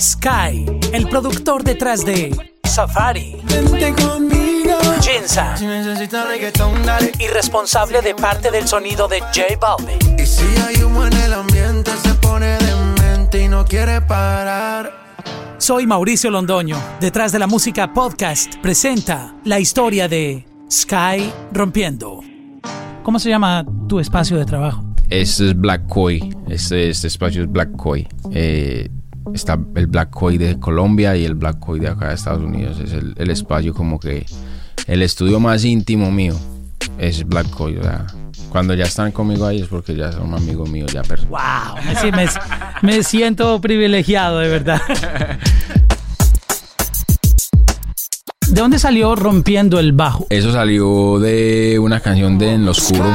Sky, el productor detrás de Safari, Vente conmigo. Jinza Si necesitas reggaetón, dale. y responsable de parte del sonido de J Balvin. Y si hay humo en el ambiente, se pone demente y no quiere parar. Soy Mauricio Londoño. Detrás de la música podcast presenta la historia de Sky Rompiendo. ¿Cómo se llama tu espacio de trabajo? Este es Black Koi. Este, este espacio es Black Koi. Eh, está el Black Koi de Colombia y el Black Koi de acá de Estados Unidos. Es el, el espacio como que el estudio más íntimo mío es Black Koi. o sea, cuando ya están conmigo ahí es porque ya son amigos míos, ya personas. ¡Wow! Me, me- me siento privilegiado, de verdad. ¿De dónde salió Rompiendo el Bajo? Eso salió de una canción de En lo Oscuro.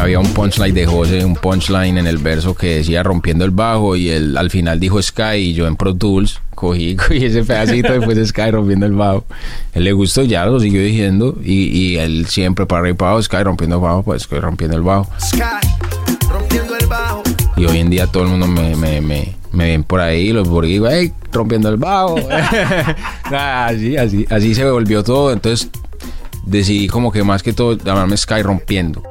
Había un punchline de José, un punchline en el verso que decía rompiendo el bajo y él al final dijo Sky y yo en Pro Tools cogí, cogí ese pedacito después de Sky rompiendo el bajo. Él le gustó, ya lo siguió diciendo y, y él siempre para arriba y para abajo, Sky rompiendo el bajo, pues Sky rompiendo el bajo. Sky. Rompiendo el bajo. Y hoy en día todo el mundo me, me, me, me ven por ahí, los borguigos, hey, rompiendo el bajo. Así, así, así se volvió todo, entonces decidí como que más que todo llamarme Sky rompiendo.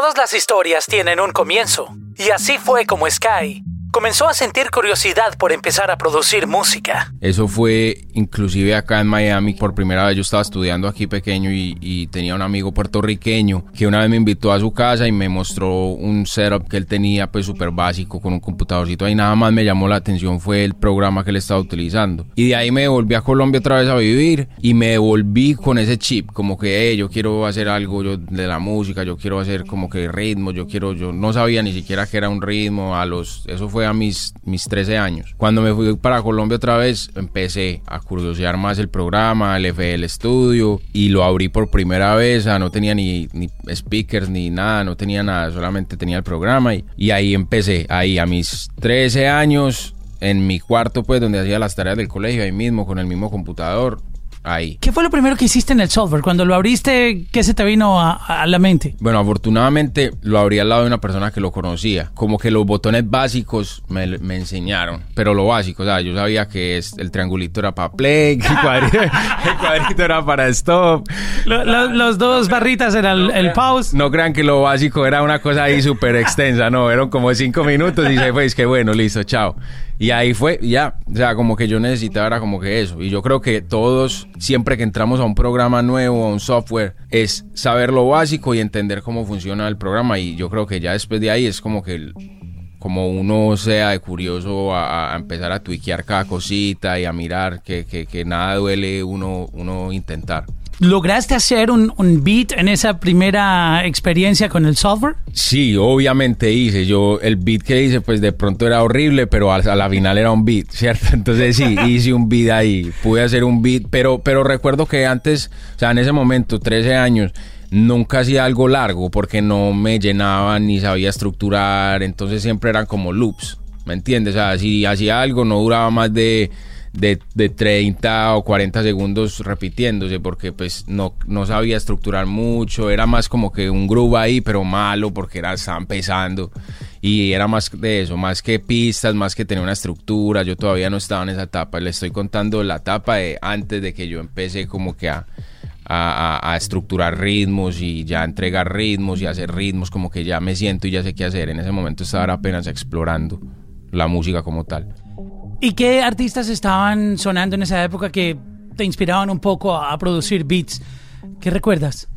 Todas las historias tienen un comienzo, y así fue como Sky comenzó a sentir curiosidad por empezar a producir música. Eso fue inclusive acá en Miami. Por primera vez yo estaba estudiando aquí pequeño y, y tenía un amigo puertorriqueño que una vez me invitó a su casa y me mostró un setup que él tenía pues súper básico con un computadorcito ahí. Nada más me llamó la atención fue el programa que él estaba utilizando. Y de ahí me volví a Colombia otra vez a vivir y me devolví con ese chip como que "Hey, yo quiero hacer algo yo de la música, yo quiero hacer como que ritmo, yo quiero, yo no sabía ni siquiera que era un ritmo a los, eso fue a mis, mis 13 años. Cuando me fui para Colombia otra vez, empecé a curiosear más el programa, el FL Studio, y lo abrí por primera vez. O sea, no tenía ni, ni speakers ni nada, no tenía nada, solamente tenía el programa. Y, y ahí empecé, ahí a mis 13 años, en mi cuarto, pues, donde hacía las tareas del colegio, ahí mismo, con el mismo computador. Ahí. ¿Qué fue lo primero que hiciste en el software? Cuando lo abriste, ¿qué se te vino a, a la mente? Bueno, afortunadamente lo abrí al lado de una persona que lo conocía. Como que los botones básicos me, me enseñaron, pero lo básico, o sea, yo sabía que es, el triangulito era para play, el cuadrito, el cuadrito era para stop. Lo- lo- los dos barritas eran el, el pause. No crean que lo básico era una cosa ahí súper extensa, no, eran como cinco minutos y se fue, es que bueno, listo, chao. Y ahí fue, ya, o sea, como que yo necesitaba era como que eso. Y yo creo que todos, siempre que entramos a un programa nuevo, a un software, es saber lo básico y entender cómo funciona el programa. Y yo creo que ya después de ahí es como que como uno sea de curioso a, a empezar a tuiquear cada cosita y a mirar que, que, que nada duele uno, uno intentar. ¿Lograste hacer un, un beat en esa primera experiencia con el software? Sí, obviamente hice. Yo, el beat que hice, pues de pronto era horrible, pero a, a la final era un beat, ¿cierto? Entonces sí, hice un beat ahí. Pude hacer un beat, pero, pero recuerdo que antes, o sea, en ese momento, 13 años, nunca hacía algo largo porque no me llenaba ni sabía estructurar. Entonces siempre eran como loops, ¿me entiendes? O sea, si hacía algo, no duraba más de. De, de 30 o 40 segundos repitiéndose porque pues no, no sabía estructurar mucho, era más como que un groove ahí pero malo porque era, estaba empezando y era más de eso, más que pistas, más que tener una estructura, yo todavía no estaba en esa etapa, le estoy contando la etapa de antes de que yo empecé como que a, a, a- estructurar ritmos y ya entregar ritmos y hacer ritmos como que ya me siento y ya sé qué hacer, en ese momento estaba apenas explorando la música como tal. ¿Y qué artistas estaban sonando en esa época que te inspiraban un poco a, producir beats? ¿Qué recuerdas?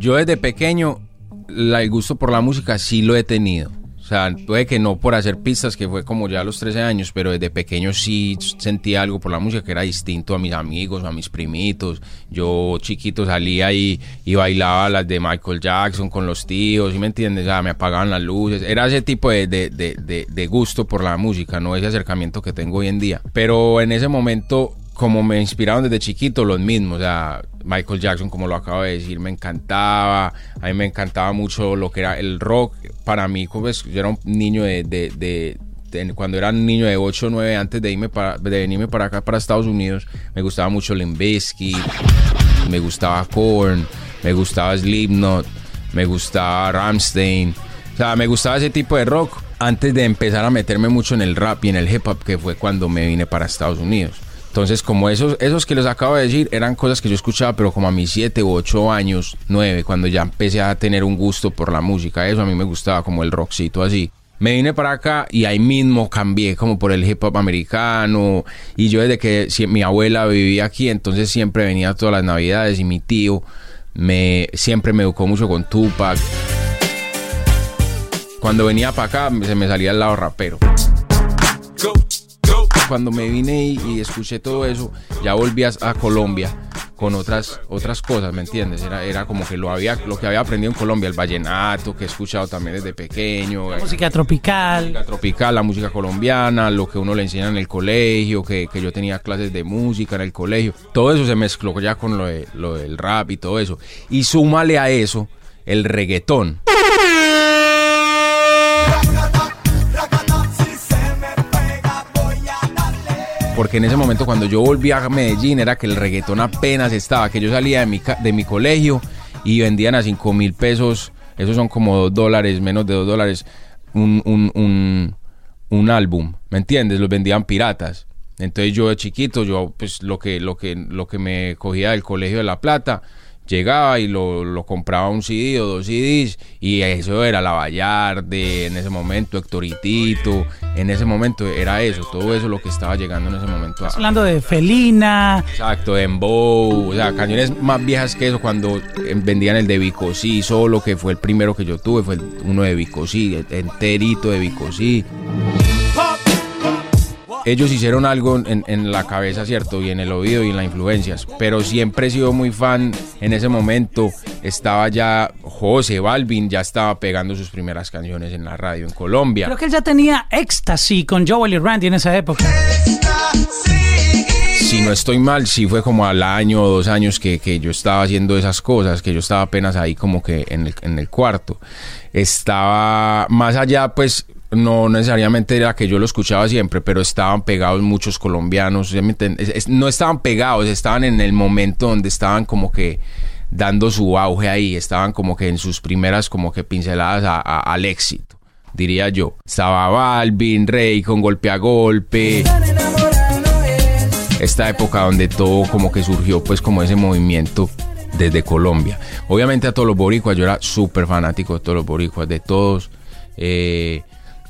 Yo desde pequeño el gusto por la música sí lo he tenido. O sea, puede que no por hacer pistas, que fue como ya a los 13 años, pero desde pequeño sí sentía algo por la música que era distinto a mis amigos, a mis primitos. Yo chiquito salía y, y bailaba las de Michael Jackson con los tíos, ¿sí me entiendes? O sea, me apagaban las luces. Era ese tipo de- de- de- de gusto por la música, no ese acercamiento que tengo hoy en día. Pero en ese momento como me inspiraron desde chiquito, los mismos. O sea, Michael Jackson, como lo acabo de decir, me encantaba. A mí me encantaba mucho lo que era el rock. Para mí, pues, yo era un niño de, de- cuando era niño de 8 o 9, antes de, irme para, de venirme para acá, para Estados Unidos, me gustaba mucho Limp Bizkit, me gustaba Korn, me gustaba Slipknot, me gustaba Ramstein. O sea, me gustaba ese tipo de rock antes de empezar a meterme mucho en el rap y en el hip hop, que fue cuando me vine para Estados Unidos. Entonces, como esos, esos que les acabo de decir, eran cosas que yo escuchaba, pero como a mis 7 u 8 años, 9, cuando ya empecé a tener un gusto por la música, eso a mí me gustaba, como el rockcito así. Me vine para acá y ahí mismo cambié como por el hip hop americano. Y yo desde que mi abuela vivía aquí, entonces siempre venía todas las navidades y mi tío me, siempre me educó mucho con Tupac. Cuando venía para acá se me salía el lado rapero cuando me vine y, escuché todo eso, ya volví a, Colombia con otras otras cosas, ¿me entiendes? Era, era como que lo había lo que había aprendido en Colombia, el vallenato, que he escuchado también desde pequeño. La música tropical. La tropical, la música colombiana, lo que uno le enseña en el colegio, que, que yo tenía clases de música en el colegio. Todo eso se mezcló ya con lo, de, lo del rap y todo eso. Y súmale a eso el reggaetón. Porque en ese momento cuando yo volví a Medellín era que el reggaetón apenas estaba, que yo salía de mi, de mi colegio y vendían a 5 mil pesos, esos son como 2 dólares, menos de 2 dólares, un, un, un, álbum, ¿me entiendes? Los vendían piratas. Entonces yo de chiquito, yo pues lo que, lo que, lo que me cogía del colegio de La Plata, llegaba y lo, lo, compraba un CD o dos CDs y eso era la Vallarde, en ese momento Hectoritito, en ese momento era eso, todo eso lo que estaba llegando en ese momento. hablando de Felina. Exacto, de Embow, o sea, cañones más viejas que eso cuando eh, vendían el de Vicosí solo, que fue el primero que yo tuve, fue uno de Vicosí, enterito de Vicosí ellos hicieron algo en, la cabeza, ¿cierto? Y en el oído y en las influencias. Pero siempre he sido muy fan. En ese momento estaba ya José Balvin, ya estaba pegando sus primeras canciones en la radio en Colombia. Creo que él ya tenía éxtasis con Joel y Randy en esa época. Si no estoy mal, sí fue como al año o dos años que, que yo estaba haciendo esas cosas, que yo estaba apenas ahí como que en el, en el cuarto. Estaba más allá, pues no necesariamente era que yo lo escuchaba siempre, pero estaban pegados muchos colombianos, no estaban pegados, estaban en el momento donde estaban como que dando su auge ahí, estaban como que en sus primeras como que pinceladas al éxito, diría yo. Estaba Balvin, Rey con golpe a golpe. Esta época donde todo como que surgió pues como ese movimiento desde Colombia. Obviamente a todos los boricuas, yo era súper fanático de todos los boricuas, de todos. Eh,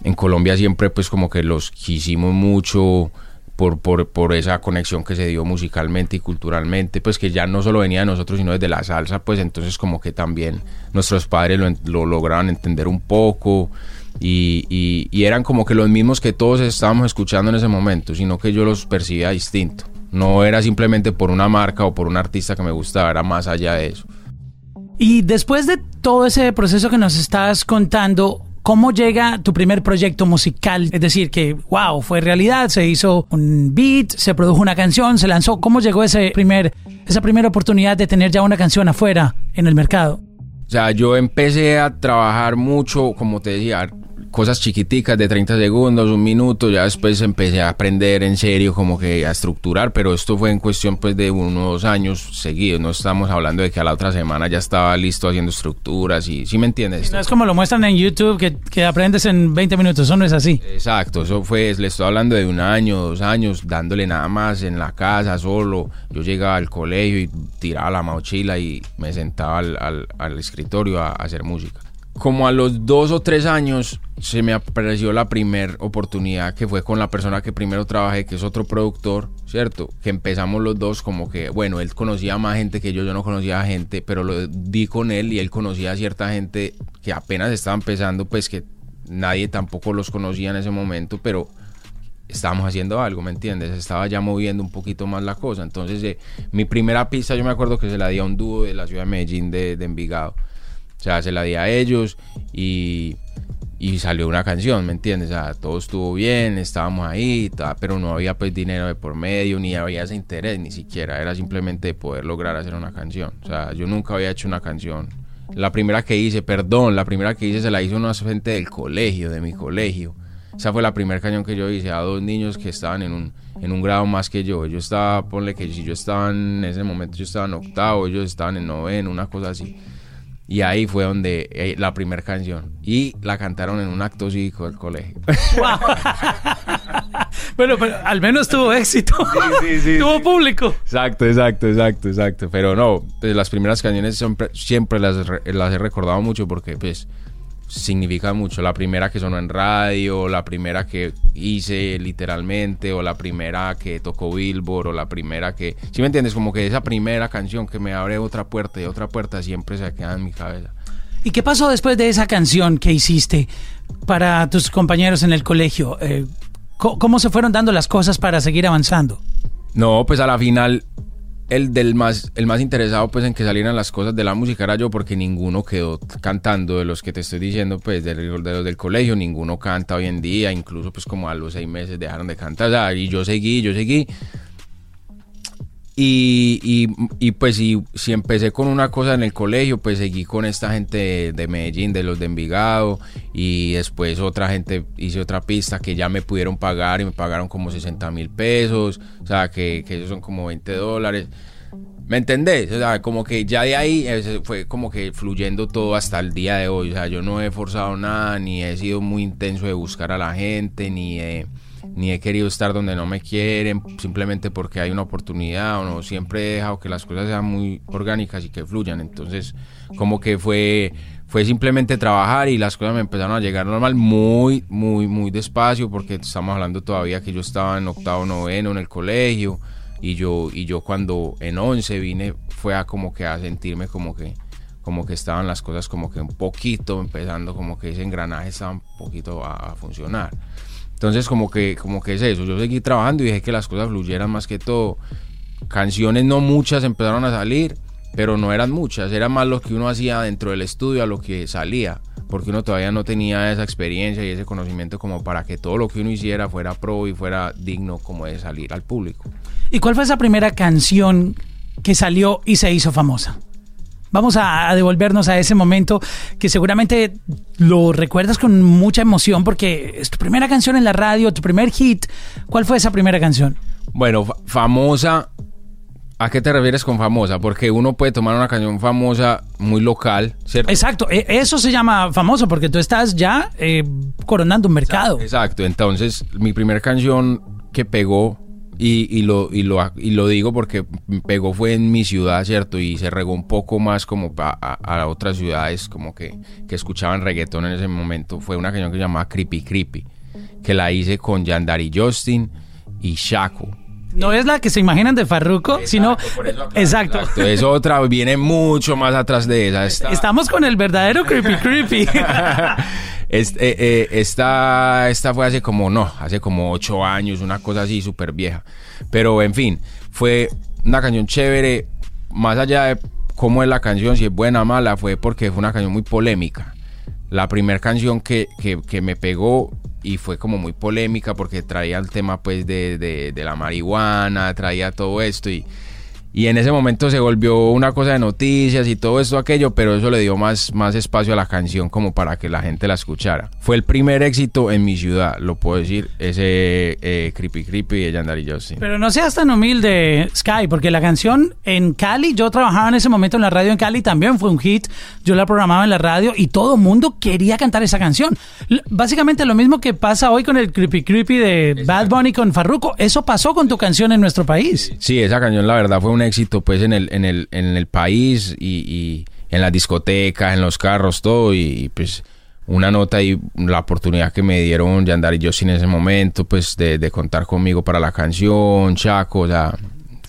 en Colombia siempre pues como que los quisimos mucho por, por, por, esa conexión que se dio musicalmente y culturalmente, pues que ya no solo venía de nosotros, sino desde la salsa, pues entonces como que también nuestros padres lo, lo lograban entender un poco y, y, eran como que los mismos que todos estábamos escuchando en ese momento, sino que yo los percibía distinto. No era simplemente por una marca o por un artista que me gustaba, era más allá de eso. Y después de todo ese proceso que nos estás contando, ¿Cómo llega tu primer proyecto musical? Es decir, que, wow, fue realidad, se hizo un beat, se produjo una canción, se lanzó. ¿Cómo llegó ese primer, esa primera oportunidad de tener ya una canción afuera en el mercado? O sea, yo empecé a trabajar mucho, como te decía, cosas chiquiticas de 30 segundos, un minuto, ya después empecé a aprender en serio como que a estructurar, pero esto fue en cuestión pues de unos años seguidos, no estamos hablando de que a la otra semana ya estaba listo haciendo estructuras y ¿sí me entiendes? No es como lo muestran en YouTube que, que aprendes en 20 minutos, eso no es así. Exacto, eso fue, le estoy hablando de un año, dos años, dándole nada más en la casa solo, yo llegaba al colegio y tiraba la mochila y me sentaba al, al, escritorio a hacer música como a los dos o tres años se me apareció la primera oportunidad que fue con la persona que primero trabajé, que es otro productor, ¿cierto? Que empezamos los dos como que, bueno, él conocía más gente que yo, yo no conocía gente, pero lo di con él y él conocía a cierta gente que apenas estaba empezando, pues que nadie tampoco los conocía en ese momento, pero estábamos haciendo algo, ¿me entiendes? Estaba ya moviendo un poquito más la cosa. Entonces, eh, mi primera pista yo me acuerdo que se la di a un dúo de la ciudad de Medellín de, de Envigado o sea, se la di a ellos y, y salió una canción, ¿me entiendes? O sea, todo estuvo bien, estábamos ahí, pero no había pues dinero de por medio, ni había ese interés, ni siquiera. Era simplemente poder lograr hacer una canción. O sea, yo nunca había hecho una canción. La primera que hice, perdón, la primera que hice se la hizo una gente del colegio, de mi colegio. Esa fue la primera canción que yo hice a dos niños que estaban en un, en un grado más que yo. Yo estaba, ponle que si yo estaba en ese momento, yo estaba en octavo, ellos estaban en noveno, una cosa así. Y ahí fue donde eh, la primera canción. Y la cantaron en un acto cívico del colegio. Wow. bueno, pero al menos tuvo éxito. sí, sí, tuvo sí. público. Exacto, exacto, exacto, exacto. Pero no, pues, las primeras canciones siempre, siempre las, las he recordado mucho porque pues significa mucho. La primera que sonó en radio, la primera que hice literalmente, o la primera que tocó Billboard, o la primera que... ¿Sí me entiendes? Como que esa primera canción que me abre otra puerta y otra puerta siempre se queda en mi cabeza. ¿Y qué pasó después de esa canción que hiciste para tus compañeros en el colegio? Eh, ¿Cómo se fueron dando las cosas para seguir avanzando? No, pues a la final el del más el más interesado pues en que salieran las cosas de la música era yo porque ninguno quedó cantando de los que te estoy diciendo pues de, de los del colegio ninguno canta hoy en día incluso pues como a los seis meses dejaron de cantar o sea, y yo seguí yo seguí y, y, y, pues si, si empecé con una cosa en el colegio, pues seguí con esta gente de, de Medellín, de los de Envigado, y después otra gente hice otra pista que ya me pudieron pagar y me pagaron como 60 mil pesos, o sea, que, que esos son como 20 dólares. ¿Me entendés? O sea, como que ya de ahí fue como que fluyendo todo hasta el día de hoy. O sea, yo no he forzado nada, ni he sido muy intenso de buscar a la gente, ni he, ni he querido estar donde no me quieren, simplemente porque hay una oportunidad o no. Siempre he dejado que las cosas sean muy orgánicas y que fluyan. Entonces, como que fue, fue simplemente trabajar y las cosas me empezaron a llegar normal, muy, muy, muy despacio, porque estamos hablando todavía que yo estaba en octavo, noveno en el colegio y yo y yo cuando en 11 vine fue a como que a sentirme como que como que estaban las cosas como que un poquito empezando como que ese engranaje estaba un poquito a funcionar entonces como que como que es eso. Yo seguí trabajando y dejé que las cosas fluyeran más que todo. Canciones no muchas empezaron a salir pero no eran muchas. Era más lo que uno hacía dentro del estudio a lo que salía porque uno todavía no tenía esa experiencia y ese conocimiento como para que todo lo que uno hiciera fuera pro y fuera digno como de salir al público. ¿Y cuál fue esa primera canción que salió y se hizo famosa? Vamos a, a devolvernos a ese momento que seguramente lo recuerdas con mucha emoción porque es tu primera canción en la radio, tu primer hit. ¿Cuál fue esa primera canción? Bueno, fa- famosa. ¿A qué te refieres con famosa? Porque uno puede tomar una canción famosa muy local, ¿cierto? Exacto, e- eso se llama famoso porque tú estás ya eh, coronando un mercado. Exacto. Entonces, mi primera canción que pegó, y, y lo, y, lo, y lo digo porque pegó fue en mi ciudad, ¿cierto? Y se regó un poco más como a, a otras ciudades como que, que escuchaban reggaetón en ese momento. Fue una canción que se llamaba Creepy Creepy, que la hice con Yandari Justin y Shaco. No es la que se imaginan de Farruko, sino... por eso aclaro, Exacto. exacto. Es otra, viene mucho más atrás de esa. Esta- Estamos con el verdadero creepy creepy. Eh, eh, esta, esta fue hace como, no, hace como ocho años, una cosa así súper vieja. Pero en fin, fue una canción chévere, más allá de cómo es la canción, si es buena o mala, fue porque fue una canción muy polémica. La primera canción que, que, me pegó y fue como muy polémica porque traía el tema pues de, de la marihuana, traía todo esto y, y en ese momento se volvió una cosa de noticias y todo esto aquello, pero eso le dio más, más espacio a la canción como para que la gente la escuchara. Fue el primer éxito en mi ciudad, lo puedo decir, ese eh, Creepy Creepy de Yandari Justin. Pero no seas tan humilde, Sky, porque la canción en Cali, yo trabajaba en ese momento en la radio en Cali, también fue un hit. Yo la programaba en la radio y todo el mundo quería cantar esa canción. L- Básicamente lo mismo que pasa hoy con el Creepy Creepy de Bad Bunny con Farruko. Eso pasó con tu canción en nuestro país. Sí, esa canción la verdad fue un éxito pues en el, en el, en el país y, y en las discotecas, en los carros, todo. Y, pues una nota y la oportunidad que me dieron Yandar y yo en ese momento pues de, contar conmigo para la canción, Chaco, o sea,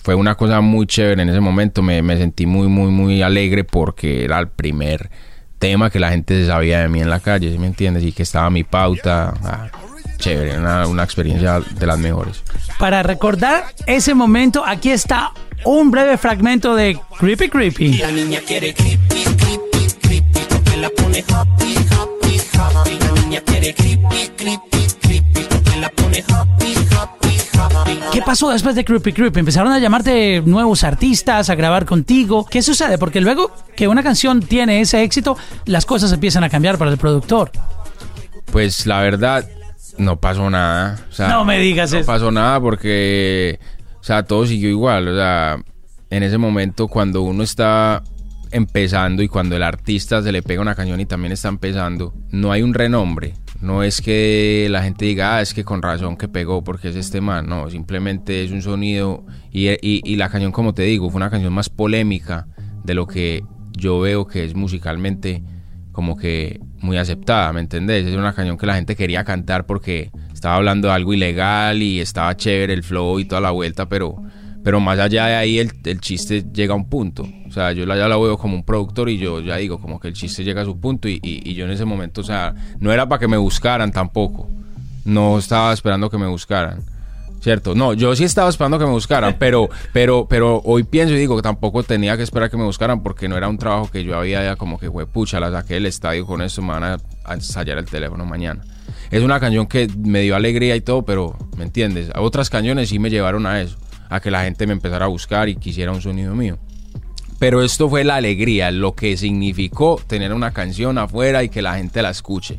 fue una cosa muy chévere en ese momento, me, me sentí muy, muy, muy alegre porque era el primer tema que la gente sabía de mí en la calle, ¿sí me entiendes? Y que estaba mi pauta, ah, chévere, una, una experiencia de las mejores. Para recordar ese momento, aquí está un breve fragmento de Creepy Creepy. La niña quiere creepy, creepy, creepy, porque la pone happy, happy, happy. La niña quiere creepy, creepy, creepy, porque la pone happy, happy, happy. ¿Qué pasó después de Creepy Creepy? Empezaron a llamarte nuevos artistas, a grabar contigo. ¿Qué sucede? Porque luego que una canción tiene ese éxito, las cosas empiezan a cambiar para el productor. Pues la verdad, no pasó nada. O sea, No me digas no eso. pasó nada porque, o sea, todo siguió igual. O sea, en ese momento cuando uno está empezando y cuando el artista se le pega una canción y también está empezando, no hay un renombre. No es que la gente diga, ah, es que con razón que pegó porque es este man. No, simplemente es un sonido. Y, y- y la canción, como te digo, fue una canción más polémica de lo que yo veo que es musicalmente como que muy aceptada, ¿me entendés? Es una canción que la gente quería cantar porque estaba hablando de algo ilegal y estaba chévere el flow y toda la vuelta, pero, pero más allá de ahí el, el chiste llega a un punto. O sea, yo la, ya la veo como un productor y yo ya digo como que el chiste llega a su punto y, y- y yo en ese momento, o sea, no era para que me buscaran tampoco. No estaba esperando que me buscaran. ¿Cierto? No, yo sí estaba esperando que me buscaran, pero, pero, pero hoy pienso y digo que tampoco tenía que esperar que me buscaran porque no era un trabajo que yo había ya como que fue pucha, la saqué del estadio con eso, me van a, a ensayar el teléfono mañana. Es una canción que me dio alegría y todo, pero, ¿me entiendes? Otras canciones sí me llevaron a eso, a que la gente me empezara a buscar y quisiera un sonido mío. Pero esto fue la alegría, lo que significó tener una canción afuera y que la gente la escuche.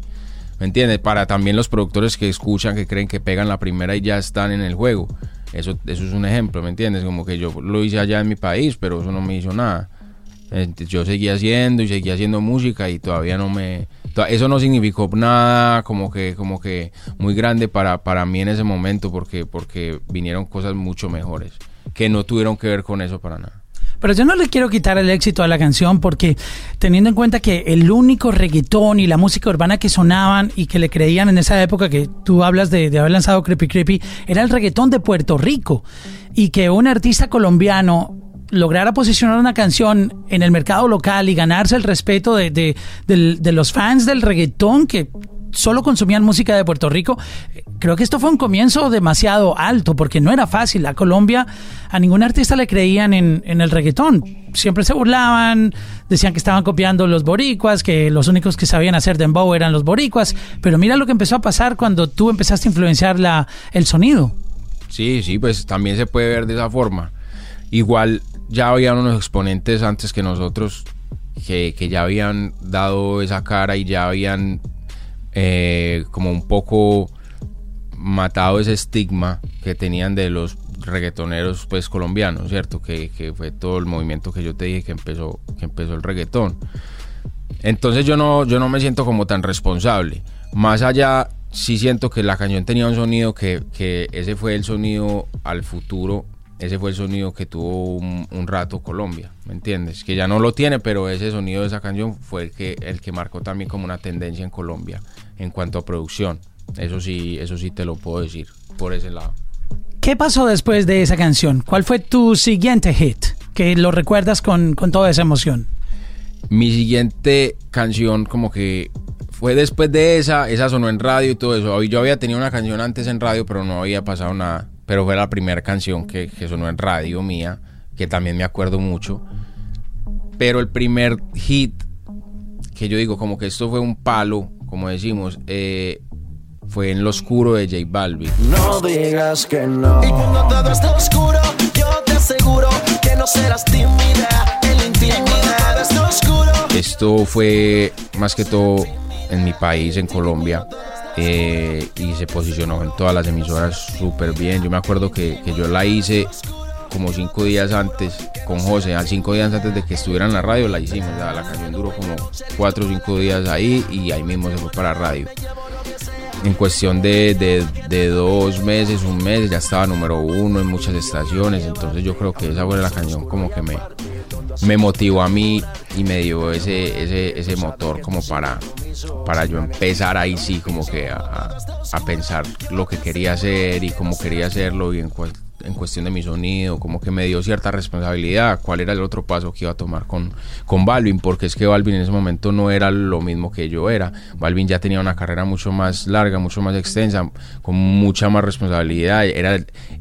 ¿Me entiendes? Para también los productores que escuchan, que creen que pegan la primera y ya están en el juego. Eso, eso es un ejemplo, ¿me entiendes? Como que yo lo hice allá en mi país, pero eso no me hizo nada. Yo seguía haciendo y seguía haciendo música y todavía no me... Eso no significó nada como que, como que muy grande para, para mí en ese momento porque, porque vinieron cosas mucho mejores que no tuvieron que ver con eso para nada. Pero yo no le quiero quitar el éxito a la canción porque teniendo en cuenta que el único reggaetón y la música urbana que sonaban y que le creían en esa época que tú hablas de, de haber lanzado Creepy Creepy era el reggaetón de Puerto Rico. Y que un artista colombiano lograra posicionar una canción en el mercado local y ganarse el respeto de, de- los fans del reggaetón que solo consumían música de Puerto Rico, creo que esto fue un comienzo demasiado alto porque no era fácil. A Colombia a ningún artista le creían en, en el reggaetón. Siempre se burlaban, decían que estaban copiando los boricuas, que los únicos que sabían hacer dembow eran los boricuas. Pero mira lo que empezó a pasar cuando tú empezaste a influenciar la, el sonido. Sí, sí, pues también se puede ver de esa forma. Igual ya habían unos exponentes antes que nosotros que, que ya habían dado esa cara y ya habían eh, como un poco matado ese estigma que tenían de los reggaetoneros pues colombianos, ¿cierto? Que, que fue todo el movimiento que yo te dije que empezó, que empezó el reggaetón. Entonces yo no, yo no me siento como tan responsable. Más allá, sí siento que la canción tenía un sonido que, que ese fue el sonido al futuro, ese fue el sonido que tuvo un, un rato Colombia, ¿me entiendes? Que ya no lo tiene, pero ese sonido de esa canción fue el que, el que marcó también como una tendencia en Colombia en cuanto a producción. Eso sí, eso sí te lo puedo decir por ese lado. ¿Qué pasó después de esa canción? ¿Cuál fue tu siguiente hit? Que lo recuerdas con, con toda esa emoción. Mi siguiente canción como que fue después de esa, esa sonó en radio y todo eso. Yo había tenido una canción antes en radio, pero no había pasado nada. Pero fue la primera canción que, que sonó en radio mía, que también me acuerdo mucho. Pero el primer hit, que yo digo como que esto fue un palo, como decimos, eh, fue en lo oscuro de J Balvin. No digas que no. Y cuando todo esté oscuro, yo te aseguro que no serás tímida en la intimidad. Esté oscuro. Esto fue más que todo en mi país, en Colombia. Eh, y se posicionó en todas las emisoras súper bien. Yo me acuerdo que, que yo la hice como cinco días antes con José, al cinco días antes de que estuviera en la radio la hicimos. la canción duró como cuatro o cinco días ahí y ahí mismo se fue para radio. En cuestión de, de- de dos meses, un mes, ya estaba número uno en muchas estaciones. Entonces yo creo que esa fue la canción como que me, me motivó a mí y me dio ese, ese, ese motor como para, para yo empezar ahí sí como que a, a- pensar lo que quería hacer y cómo quería hacerlo y en, cual- en cuestión de mi sonido, como que me dio cierta responsabilidad, cuál era el otro paso que iba a tomar con, con Balvin, porque es que Balvin en ese momento no era lo mismo que yo era. Balvin ya tenía una carrera mucho más larga, mucho más extensa, con mucha más responsabilidad, era,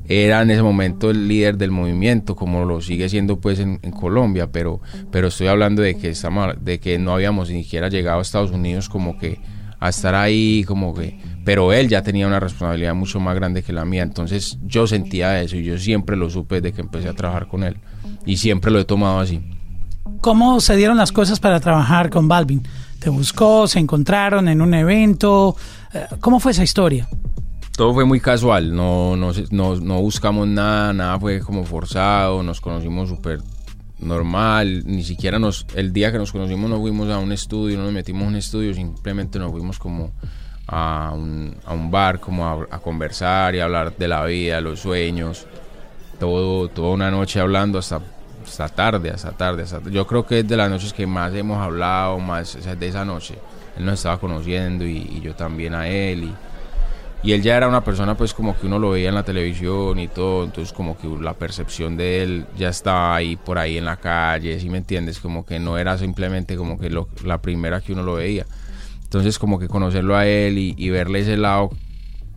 era en ese momento el líder del movimiento, como lo sigue siendo pues en, Colombia, pero, pero estoy hablando de que, estamos, de que no habíamos ni siquiera llegado a Estados Unidos como que a estar ahí como que pero él ya tenía una responsabilidad mucho más grande que la mía entonces yo sentía eso y yo siempre lo supe desde que empecé a trabajar con él y siempre lo he tomado así ¿Cómo se dieron las cosas para trabajar con Balvin? ¿Te buscó? ¿Se encontraron en un evento? Eh, ¿Cómo fue esa historia? todo fue muy casual no no, no, no buscamos nada nada fue como forzado nos conocimos súper normal, ni siquiera nos, el día que nos conocimos no fuimos a un estudio, no nos metimos a un estudio, simplemente nos fuimos como a un, a un bar, como a, conversar y hablar de la vida, los sueños, todo, toda una noche hablando hasta, hasta tarde, hasta tarde, hasta- yo creo que es de las noches que más hemos hablado, más, o sea, de esa noche, él nos estaba conociendo y, yo también a él y y él ya era una persona pues como que uno lo veía en la televisión y todo, entonces como que la percepción de él ya estaba ahí por ahí en la calle, ¿sí me entiendes? Como que no era simplemente como que lo- la primera que uno lo veía. Entonces como que conocerlo a él y, y verle ese lado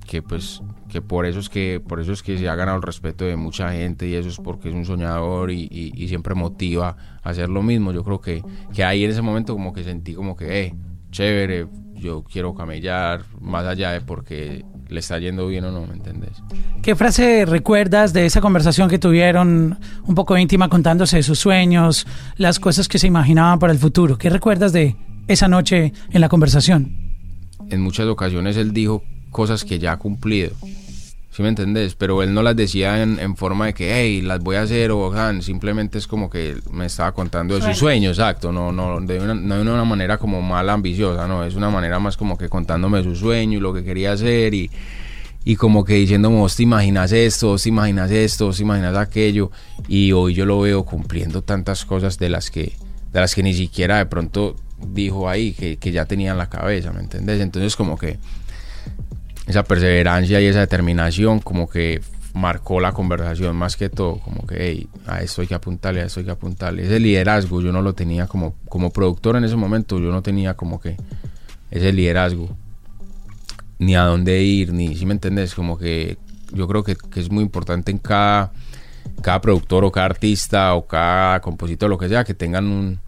que pues que por eso es que por eso es que se ha ganado el respeto de mucha gente y eso es porque es un soñador y, y- y siempre motiva a hacer lo mismo yo creo que, que ahí en ese momento como que sentí como que eh, chévere yo quiero camellar más allá de porque le está yendo bien o no me entendés ¿Qué frase recuerdas de esa conversación que tuvieron un poco íntima contándose de sus sueños, las cosas que se imaginaban para el futuro? ¿Qué recuerdas de esa noche en la conversación? en muchas ocasiones él dijo cosas que ya ha cumplido. ¿Sí me entendés? Pero él no las decía en, en forma de que, hey, las voy a hacer o "Han", simplemente es como que me estaba contando de sus sueños, exacto, no, no, de una, no de una manera como mal ambiciosa, no, es una manera más como que contándome de sus sueños y lo que quería hacer y, y como que diciéndome, vos te imaginas esto, vos te imaginas esto, vos te imaginas aquello, y hoy yo lo veo cumpliendo tantas cosas de las que, de las que ni siquiera de pronto dijo ahí, que, que ya tenía en la cabeza, ¿me entendés? Entonces como que esa perseverancia y esa determinación como que marcó la conversación más que todo, como que hey, a esto hay que apuntarle, a esto hay que apuntarle. Ese liderazgo yo no lo tenía como, como productor en ese momento, yo no tenía como que ese liderazgo, ni a dónde ir, ni, si me entendés, como que yo creo que, que es muy importante en cada, cada productor o cada artista o cada compositor, lo que sea, que tengan un,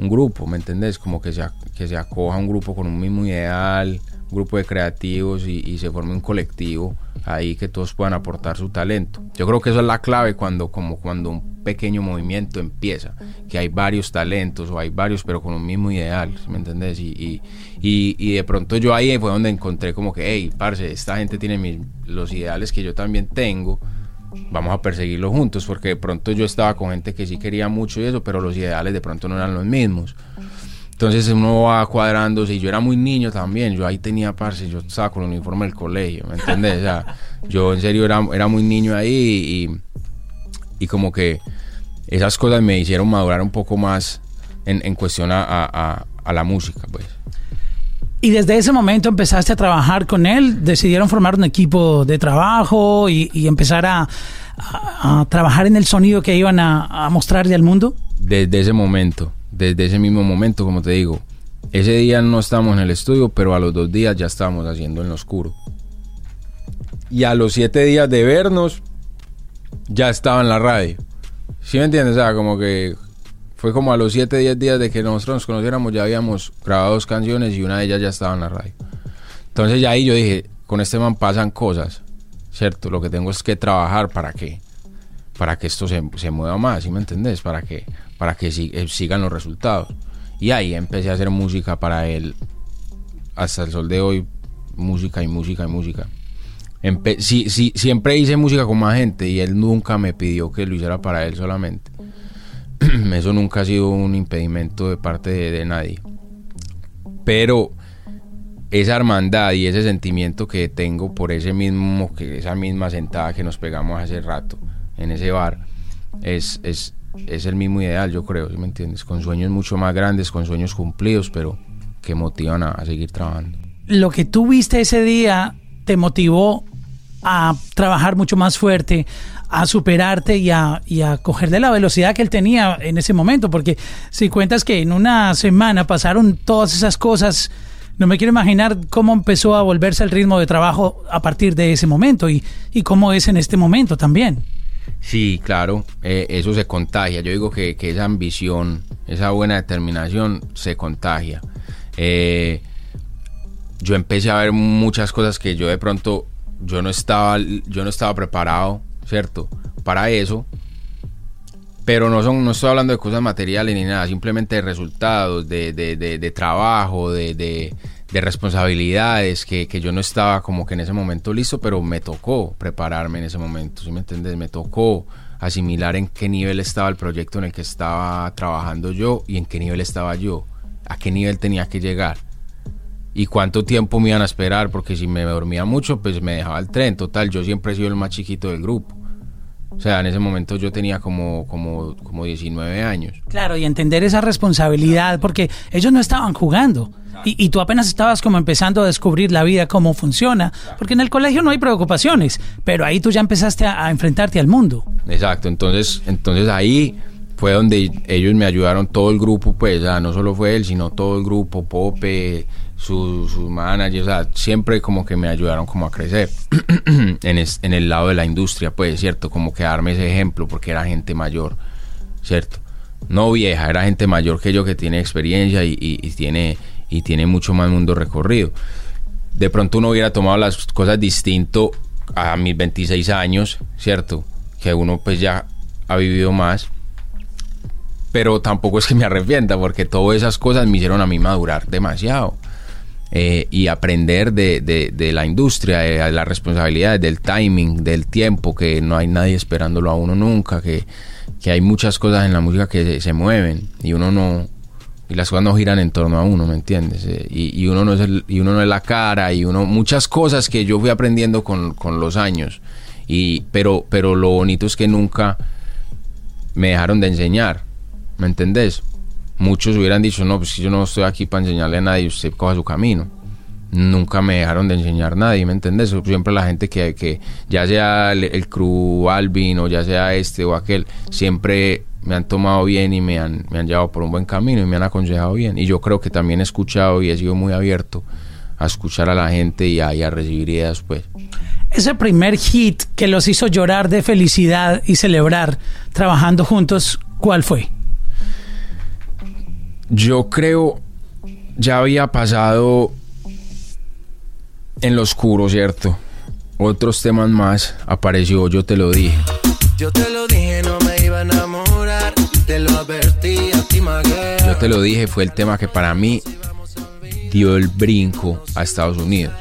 un grupo, ¿me entendés? Como que se, que se acoja un grupo con un mismo ideal, un grupo de creativos y, y se forme un colectivo ahí que todos puedan aportar su talento. Yo creo que eso es la clave cuando, como cuando un pequeño movimiento empieza, que hay varios talentos o hay varios pero con un mismo ideal, ¿sí ¿me entendés? Y, y, y, y de pronto yo ahí fue donde encontré como que, hey, parce, esta gente tiene mis- los ideales que yo también tengo, vamos a perseguirlo juntos, porque de pronto yo estaba con gente que sí quería mucho y eso, pero los ideales de pronto no eran los mismos. Entonces uno va cuadrándose y yo era muy niño también, yo ahí tenía parce, yo estaba con el uniforme del colegio, ¿me entiendes? O sea, yo en serio era, era muy niño ahí y, como que esas cosas me hicieron madurar un poco más en, cuestión a- a- a la música, pues. Y desde ese momento empezaste a trabajar con él, decidieron formar un equipo de trabajo y, empezar a trabajar en el sonido que iban a, a mostrarle al mundo. desde ese momento, desde ese mismo momento, como te digo, ese día no estábamos en el estudio, pero a los dos días ya estábamos haciendo en lo oscuro. Y a los siete días de vernos, ya estaba en la radio. ¿Sí me entiendes? O sea, como que fue como a los siete, diez días de que nosotros nos conociéramos, ya habíamos grabado dos canciones y una de ellas ya estaba en la radio. Entonces ya ahí yo dije, con este man pasan cosas, ¿cierto? Lo que tengo es que trabajar para que para que esto se, se mueva más, ¿sí me entendés? Para que, para que eh, sigan los resultados. Y ahí empecé a hacer música para él. Hasta el sol de hoy, música y música y música. Empe- siempre hice música con más gente y él nunca me pidió que lo hiciera para él solamente. Eso nunca ha sido un impedimento de parte de, nadie. Pero esa hermandad y ese sentimiento que tengo por ese mismo, que esa misma sentada que nos pegamos hace rato en ese bar, es, es, es el mismo ideal, yo creo, ¿sí me entiendes? Con sueños mucho más grandes, con sueños cumplidos, pero que motivan a, a seguir trabajando. Lo que tú viste ese día te motivó a trabajar mucho más fuerte, a superarte y a, y a cogerle la velocidad que él tenía en ese momento, porque si cuentas que en una semana pasaron todas esas cosas, no me quiero imaginar cómo empezó a volverse el ritmo de trabajo a partir de ese momento y, y cómo es en este momento también. Sí, claro, eh, eso se contagia. Yo digo que, que esa ambición, esa buena determinación se contagia. Eh, yo empecé a ver muchas cosas que yo de pronto yo no estaba yo no estaba preparado, ¿cierto? Para eso. Pero no son no estoy hablando de cosas materiales ni nada, simplemente de resultados, de, de, de- de trabajo, de, de, de responsabilidades que, que yo no estaba como que en ese momento listo, pero me tocó prepararme en ese momento, ¿sí me entiendes? Me tocó asimilar en qué nivel estaba el proyecto en el que estaba trabajando yo y en qué nivel estaba yo, a qué nivel tenía que llegar y cuánto tiempo me iban a esperar, porque si me dormía mucho, pues me dejaba el tren. Total, yo siempre he sido el más chiquito del grupo. O sea, en ese momento yo tenía como, como, como 19 años. Claro, y entender esa responsabilidad, porque ellos no estaban jugando. Y, y tú apenas estabas como empezando a descubrir la vida, cómo funciona, porque en el colegio no hay preocupaciones, pero ahí tú ya empezaste a, a enfrentarte al mundo. Exacto, entonces, entonces ahí fue donde ellos me ayudaron, todo el grupo, pues, o sea, no solo fue él, sino todo el grupo, Pope, sus su managers, siempre como que me ayudaron como a crecer en, es- en el lado de la industria, pues, ¿cierto? Como que darme ese ejemplo, porque era gente mayor, ¿cierto? No vieja, era gente mayor que yo que tiene experiencia y, y- y tiene, y tiene mucho más mundo recorrido. De pronto uno hubiera tomado las cosas distinto a mis 26 años, ¿cierto? Que uno pues ya ha vivido más pero tampoco es que me arrepienta porque todas esas cosas me hicieron a mí madurar demasiado eh, y aprender de, de- de la industria, de las responsabilidades, del timing, del tiempo, que no hay nadie esperándolo a uno nunca, que, que hay muchas cosas en la música que se, se mueven y uno no y las cosas no giran en torno a uno, ¿me entiendes? Eh, y, y uno no es el- y uno no es la cara y uno muchas cosas que yo fui aprendiendo con, con los años y pero pero lo bonito es que nunca me dejaron de enseñar, ¿me entendés? Muchos hubieran dicho, no, pues yo no estoy aquí para enseñarle a nadie, usted coja su camino. Nunca me dejaron de enseñar nadie, ¿me entendés? Siempre la gente que, que ya sea el, el crew Alvin o ya sea este o aquel, siempre me han tomado bien y me han, me han llevado por un buen camino y me han aconsejado bien. Y yo creo que también he escuchado y he sido muy abierto a escuchar a la gente y a, a recibir ideas, pues. Ese primer hit que los hizo llorar de felicidad y celebrar trabajando juntos, ¿cuál fue? Yo creo ya había pasado en lo oscuro, ¿cierto? Otros temas más apareció, yo te lo dije. Yo te lo dije, no me iba a enamorar. Te lo advertí a ti. Yo te lo dije, fue el tema que para mí dio el brinco a Estados Unidos.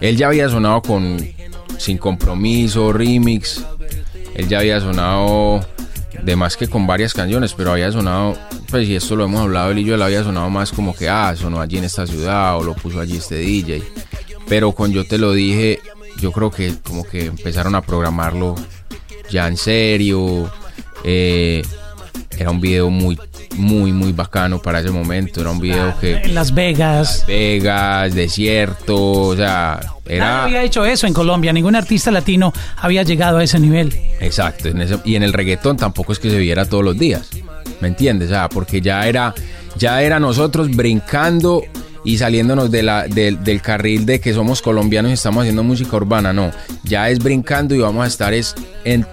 Él ya había sonado con Sin Compromiso, Remix. Él ya había sonado de más que con varias canciones, pero había sonado, pues y esto lo hemos hablado él y yo, él había sonado más como que, ah, sonó allí en esta ciudad o lo puso allí este DJ. Pero con Yo te lo dije, yo creo que como que empezaron a programarlo ya en serio. eh, era un video muy, muy, muy bacano para ese momento. Era un video que En Las Vegas. Vegas, desierto, o sea, Nadie era había hecho eso en Colombia. Ningún artista latino había llegado a ese nivel. exacto. en ese- y en el reggaetón tampoco es que se viera todos los días, ¿me entiendes? O porque ya era, ya era nosotros brincando y saliéndonos de del- carril de que somos colombianos y estamos haciendo música urbana, no. Ya es brincando y vamos a estar es en,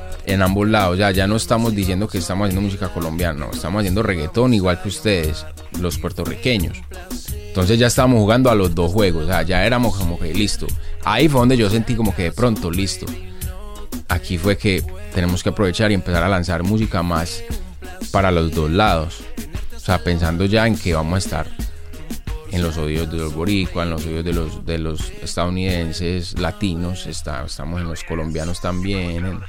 ambos lados. Ya, ya no estamos diciendo que estamos haciendo música colombiana, no. Estamos haciendo reggaetón igual que ustedes, los puertorriqueños. Entonces ya estábamos jugando a los dos juegos, o ya éramos como que listo. Ahí fue donde yo sentí como que de pronto, listo. Aquí fue que tenemos que aprovechar y empezar a lanzar música más para los dos lados. O sea, pensando ya en que vamos a estar en los oídos de los boricuas, en los oídos de los, de los estadounidenses, latinos, está, estamos en los colombianos también, en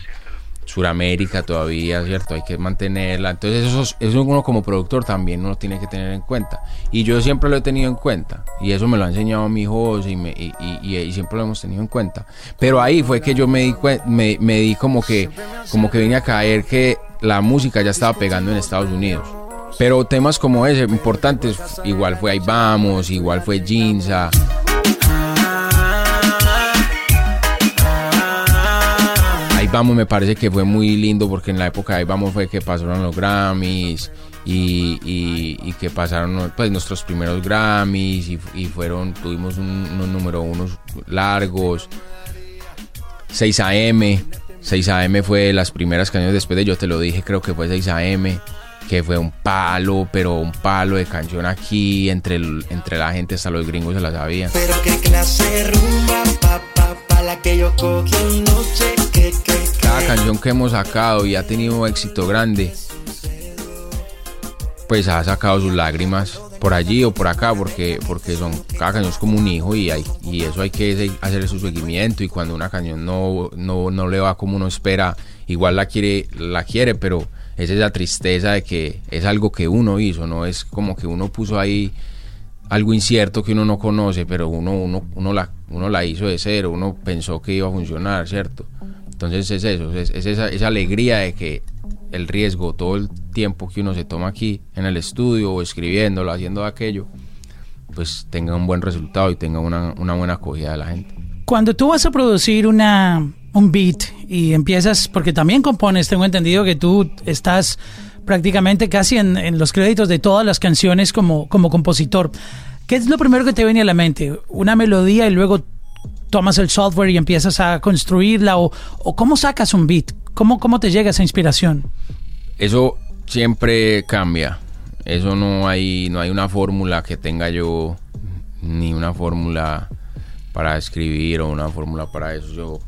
Suramérica todavía, ¿cierto? Hay que mantenerla. Entonces eso, es- eso uno como productor también uno tiene que tener en cuenta. Y yo siempre lo he tenido en cuenta. Y eso me lo ha enseñado mi hijo y, me- y, y- y siempre lo hemos tenido en cuenta. Pero ahí fue que yo me di, me, me di como que como que vine a caer que la música ya estaba pegando en Estados Unidos. Pero temas como ese, importantes, igual fue Ahí Vamos, igual fue Jinza. Ahí Vamos me parece que fue muy lindo porque en la época de Ahí Vamos fue que pasaron los Grammys y, que pasaron pues nuestros primeros Grammys y, fueron, tuvimos un- unos número unos largos. 6 AM, 6 AM fue las primeras canciones después de Yo Te Lo Dije, creo que fue 6 AM, que fue un palo, pero un palo de canción aquí, entre, el- entre la gente, hasta los gringos se la sabían. Pero qué clase rumba, pa, pa, pa, la que yo cogí anoche, que, que, que. cada canción que hemos sacado y ha tenido éxito grande, pues ha sacado sus lágrimas por allí o por acá, porque, porque son, cada canción es como un hijo y, hay, y eso hay que hacer su seguimiento y cuando una canción no, no, no le va como uno espera, igual la quiere, la quiere, pero es esa tristeza de que es algo que uno hizo, no es como que uno puso ahí algo incierto que uno no conoce, pero uno, uno, uno, la, uno la hizo de cero, uno pensó que iba a funcionar, ¿cierto? Entonces es eso, es, es esa, esa alegría de que el riesgo, todo el tiempo que uno se toma aquí en el estudio o escribiéndolo, haciendo aquello, pues tenga un buen resultado y tenga una, una buena acogida de la gente. Cuando tú vas a producir una, un beat y empiezas, porque también compones, tengo entendido que tú estás prácticamente casi en, en los créditos de todas las canciones como, como compositor. ¿Qué es lo primero que te viene a la mente? ¿Una melodía y luego tomas el software y empiezas a construirla? ¿O, o cómo sacas un beat? ¿Cómo, ¿Cómo te llega esa inspiración? Eso siempre cambia. Eso no hay, no hay una fórmula que tenga yo, ni una fórmula para escribir o una fórmula para eso. Yo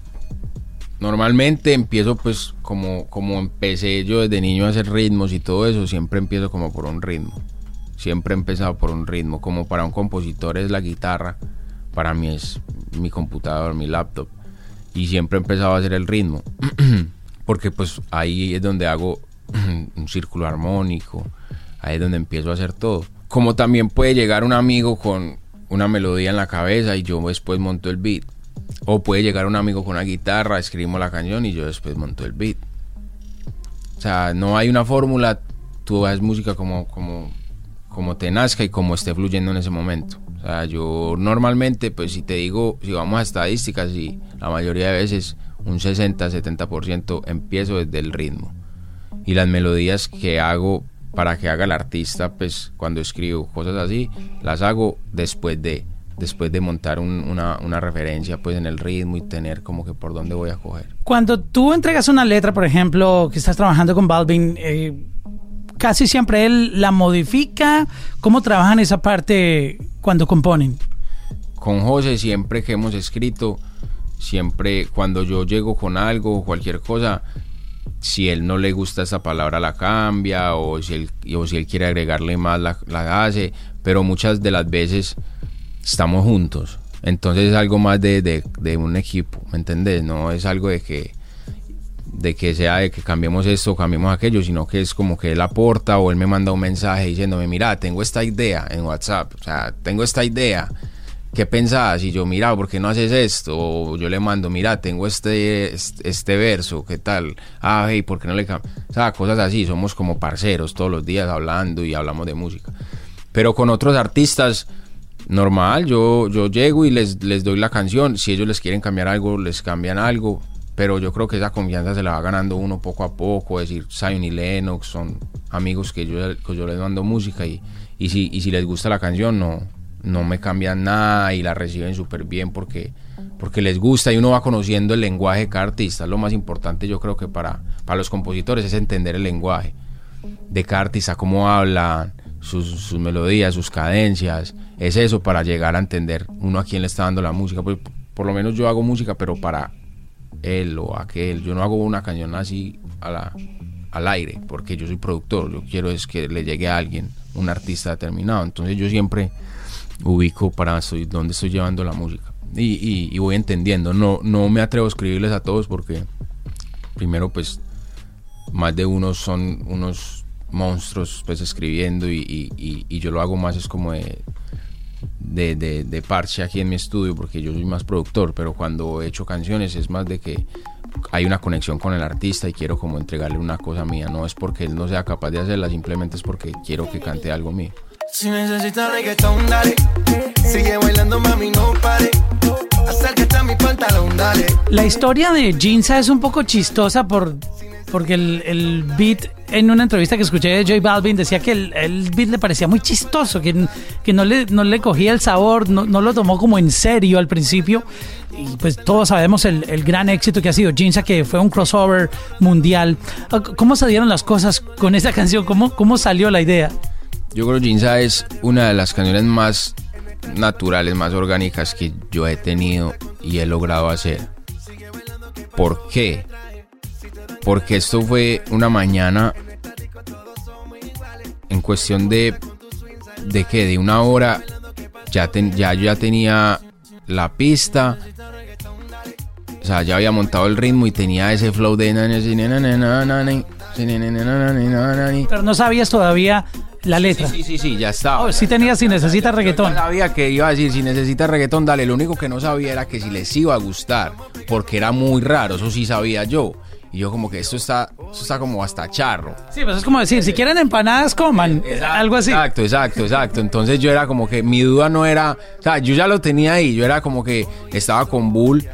normalmente empiezo pues como, como empecé yo desde niño a hacer ritmos y todo eso, siempre empiezo como por un ritmo. Siempre he empezado por un ritmo. Como para un compositor es la guitarra, para mí es mi computador, mi laptop. Y siempre he empezado a hacer el ritmo. Porque pues ahí es donde hago un círculo armónico, ahí es donde empiezo a hacer todo. Como también puede llegar un amigo con una melodía en la cabeza y yo después monto el beat. O puede llegar un amigo con una guitarra, escribimos la canción y yo después monto el beat. O sea, no hay una fórmula, tú haces música como, como, como te nazca y como esté fluyendo en ese momento. O sea, yo normalmente, pues si te digo, si vamos a estadísticas, y la mayoría de veces un 60-70% empiezo desde el ritmo. Y las melodías que hago para que haga el artista, pues cuando escribo cosas así, las hago después de después de montar un- una, una referencia pues en el ritmo y tener como que por dónde voy a coger. Cuando tú entregas una letra, por ejemplo, que estás trabajando con Balvin, eh, casi siempre él la modifica. ¿Cómo trabajan esa parte cuando componen? con José siempre que hemos escrito, siempre cuando yo llego con algo o cualquier cosa, si él no le gusta esa palabra la cambia o si él, o si él quiere agregarle más la, la hace, pero muchas de las veces estamos juntos. Entonces es algo más de, de- de un equipo, ¿me entendés? No es algo de que de que sea de que cambiemos esto o cambiemos aquello, sino que es como que él aporta o él me manda un mensaje diciéndome, mira, tengo esta idea en WhatsApp, o sea, tengo esta idea, ¿qué pensás? Y yo, mira, ¿por qué no haces esto? O yo le mando, mira, tengo este, este, este verso, ¿qué tal? Ah, hey, ¿por qué no le cambias? O sea, cosas así, somos como parceros todos los días hablando y hablamos de música. Pero con otros artistas, normal, yo, yo llego y les, les doy la canción, si ellos les quieren cambiar algo, les cambian algo, pero yo creo que esa confianza se la va ganando uno poco a poco, es decir, Zion y Lennox son amigos que yo, que yo les mando música y, y, si, y si les gusta la canción no, no me cambian nada y la reciben súper bien porque, porque les gusta y uno va conociendo el lenguaje de cada artista, lo más importante yo creo que para, para los compositores es entender el lenguaje de cada artista, cómo hablan, sus, sus melodías, sus cadencias. Es eso para llegar a entender uno a quién le está dando la música. Pues, por lo menos yo hago música, pero para él o aquel. Yo no hago una canción así a la, al aire, porque yo soy productor. Yo quiero es que le llegue a alguien, un artista determinado. Entonces yo siempre ubico para soy, dónde estoy llevando la música. Y, y- y voy entendiendo. No, no me atrevo a escribirles a todos porque primero pues más de unos son unos monstruos pues escribiendo y, yo lo hago más es como de parche aquí en mi estudio porque yo soy más productor, pero cuando he hecho canciones es más de que hay una conexión con el artista y quiero como entregarle una cosa mía, no es porque él no sea capaz de hacerla, simplemente es porque quiero que cante algo mío. Si necesitas reggaetón, dale. Sigue bailando, mami, no pare. Acércate a mi pantalón, dale. La historia de Jinza es un poco chistosa por, porque el, el beat, en una entrevista que escuché de J Balvin, decía que el, el beat le parecía muy chistoso, que, que no, le, no le cogía el sabor, no, no lo tomó como en serio al principio. Y pues todos sabemos el, el gran éxito que ha sido Jinza, que fue un crossover mundial. ¿Cómo se dieron las cosas con esa canción? ¿Cómo, cómo salió la idea? Yo creo que Ginza es una de las canciones más naturales, más orgánicas que yo he tenido y he logrado hacer. ¿Por qué? Porque esto fue una mañana en cuestión de de que de una hora ya ten, ya yo ya tenía la pista. O sea, ya había montado el ritmo y tenía ese flow de pero no sabías todavía la letra. Sí, sí, sí, ya estaba. Oh, sí tenías si necesitas reggaetón. Yo sabía que iba a decir, si necesitas reggaetón, dale. Lo único que no sabía era que si les iba a gustar, porque era muy raro, eso sí sabía yo. Y yo como que esto está, esto está como hasta charro. Sí, pues es como decir, si quieren empanadas, coman. Algo así. Exacto, exacto, exacto. Entonces yo era como que mi duda no era, o sea, yo ya lo tenía ahí, yo era como que estaba con Bull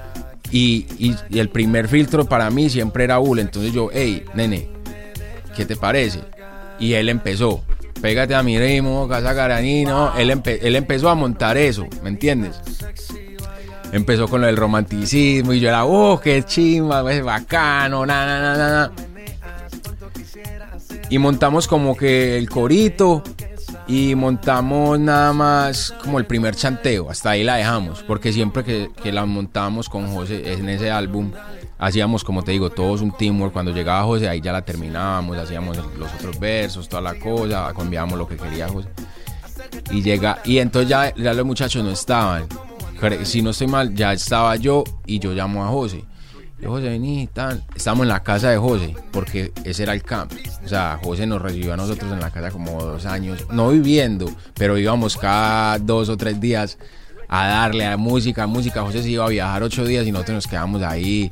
y, y- y el primer filtro para mí siempre era Bull. Entonces yo, hey, nene, ¿qué te parece? Y él empezó, pégate a mi ritmo, casa garanino. Él, él empezó a montar eso, ¿me entiendes? Empezó con lo del romanticismo y yo era, oh, qué chimba, es bacano, na, na, na, na y montamos como que el corito y montamos nada más como el primer chanteo, hasta ahí la dejamos, porque siempre que, que la montamos con José en ese álbum, hacíamos como te digo, todos un teamwork, cuando llegaba José ahí ya la terminábamos, hacíamos los otros versos, toda la cosa, cambiábamos lo que quería José. Y llega, y entonces ya, los muchachos no estaban, si no estoy mal, ya estaba yo y yo llamo a José. Yo, José, vení, tal. Estamos en la casa de José, porque ese era el camp. O sea, José nos recibió a nosotros en la casa como dos años, no viviendo, pero íbamos cada dos o tres días a darle a música, música. José se iba a viajar ocho días y nosotros nos quedamos ahí.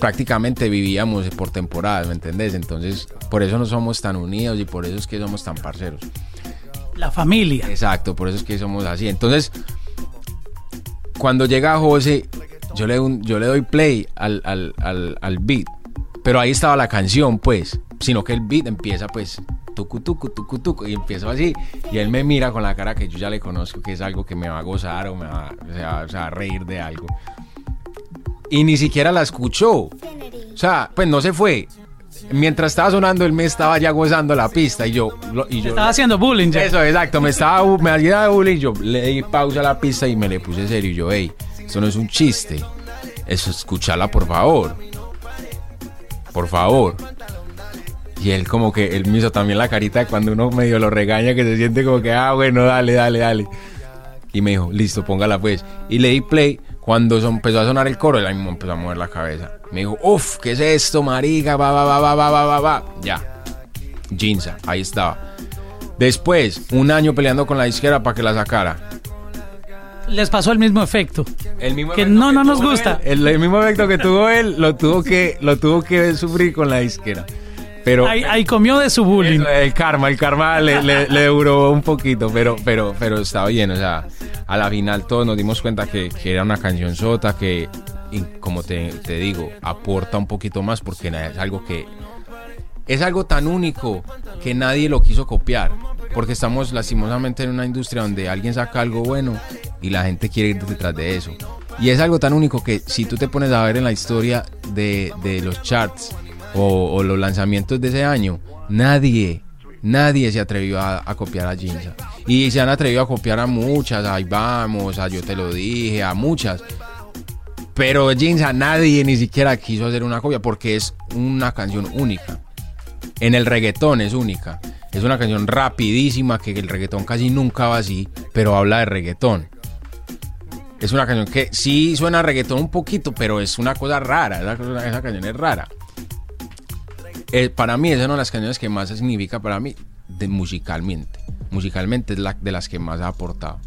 Prácticamente vivíamos por temporadas, ¿me entendés? Entonces, por eso no somos tan unidos y por eso es que somos tan parceros. La familia. Exacto, por eso es que somos así. Entonces, cuando llega José, yo le, un- yo le doy play al, al, al, al beat. Pero ahí estaba la canción, pues. Sino que el beat empieza, pues, tucu, tucu, tucu, tucu, y empiezo así. Y él me mira con la cara que yo ya le conozco, que es algo que me va a gozar o me va, o sea, o sea, a reír de algo. Y ni siquiera la escuchó. O sea, pues no se fue. Mientras estaba sonando, él me estaba ya gozando la pista y yo... lo- Y yo Estaba haciendo bullying ya. eso, exacto. Me estaba me hacía bullying. Yo le di pausa a la pista y me le puse serio. Y yo, hey, esto no es un chiste. Eso, escúchala, por favor. Por favor. Y él como que, él me hizo también la carita de cuando uno medio lo regaña, que se siente como que, ah, bueno, dale, dale, dale. Y me dijo, listo, póngala pues. Y le di play. Cuando son- empezó a sonar el coro, él ahí mismo empezó a mover la cabeza. Me dijo, uff, ¿qué es esto, marica? Va, va, va, va, va, va, va, va. Ya. Ginza, ahí estaba. Después, un año peleando con la izquierda para que la sacara. Les pasó el mismo efecto. El mismo Que efecto no, no nos gusta. él, el, el mismo efecto que tuvo él, lo tuvo que, lo tuvo que sufrir con la izquierda. Pero Ahí, ahí comió de su bullying. el karma, el karma le, le, le duró un poquito, pero, pero, pero estaba bien. O sea, a la final todos nos dimos cuenta que, que era una canción sota que, y como te, te digo, aporta un poquito más porque es algo que es algo tan único que nadie lo quiso copiar. Porque estamos lastimosamente en una industria donde alguien saca algo bueno y la gente quiere ir detrás de eso. Y es algo tan único que si tú te pones a ver en la historia de, de los charts o, los lanzamientos de ese año, nadie, nadie se atrevió a, copiar a Jinza. Y se han atrevido a copiar a muchas, ahí vamos, a Yo Te Lo Dije, a muchas. Pero Jinza nadie ni siquiera quiso hacer una copia porque es una canción única. En el reggaetón es única. Es una canción rapidísima que el reggaetón casi nunca va así, pero habla de reggaetón. Es una canción que sí suena a reggaetón un poquito, pero es una cosa rara. Esa canción es rara. Eh, para mí, esa es una de las canciones que más significa para mí de, musicalmente. Musicalmente es la de las que más ha aportado.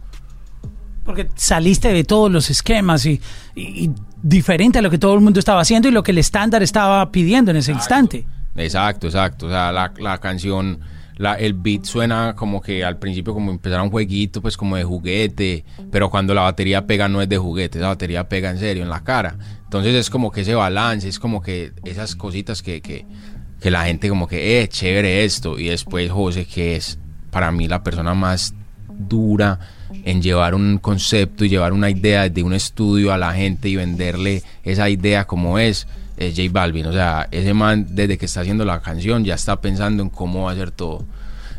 Porque saliste de todos los esquemas y, y- y diferente a lo que todo el mundo estaba haciendo y lo que el estándar estaba pidiendo en ese instante. Exacto, exacto. O sea, la, la canción, la, el beat suena como que al principio como empezar un jueguito, pues como de juguete, pero cuando la batería pega no es de juguete, la batería pega en serio, en la cara. Entonces es como que ese balance, es como que esas cositas que, que, que la gente como que, eh, chévere esto. Y después José, que es para mí la persona más dura en llevar un concepto y llevar una idea de un estudio a la gente y venderle esa idea como es, es J Balvin. O sea, ese man desde que está haciendo la canción ya está pensando en cómo va a hacer todo.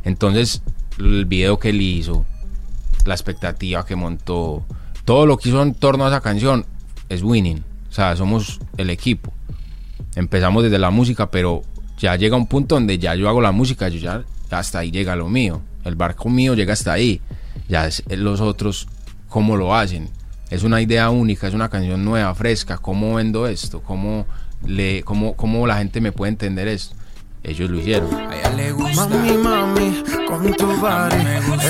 Entonces, el video que él hizo, la expectativa que montó, todo lo que hizo en torno a esa canción es winning. O sea, somos el equipo. Empezamos desde la música, pero ya llega un punto donde ya yo hago la música, yo ya hasta ahí llega lo mío. El barco mío llega hasta ahí. Ya es- los otros, ¿cómo lo hacen? Es una idea única, es una canción nueva, fresca. ¿Cómo vendo esto? ¿Cómo, le, cómo, cómo la gente me puede entender esto? Ellos lo hicieron. A ella le gusta. Mami, mami, con tu body,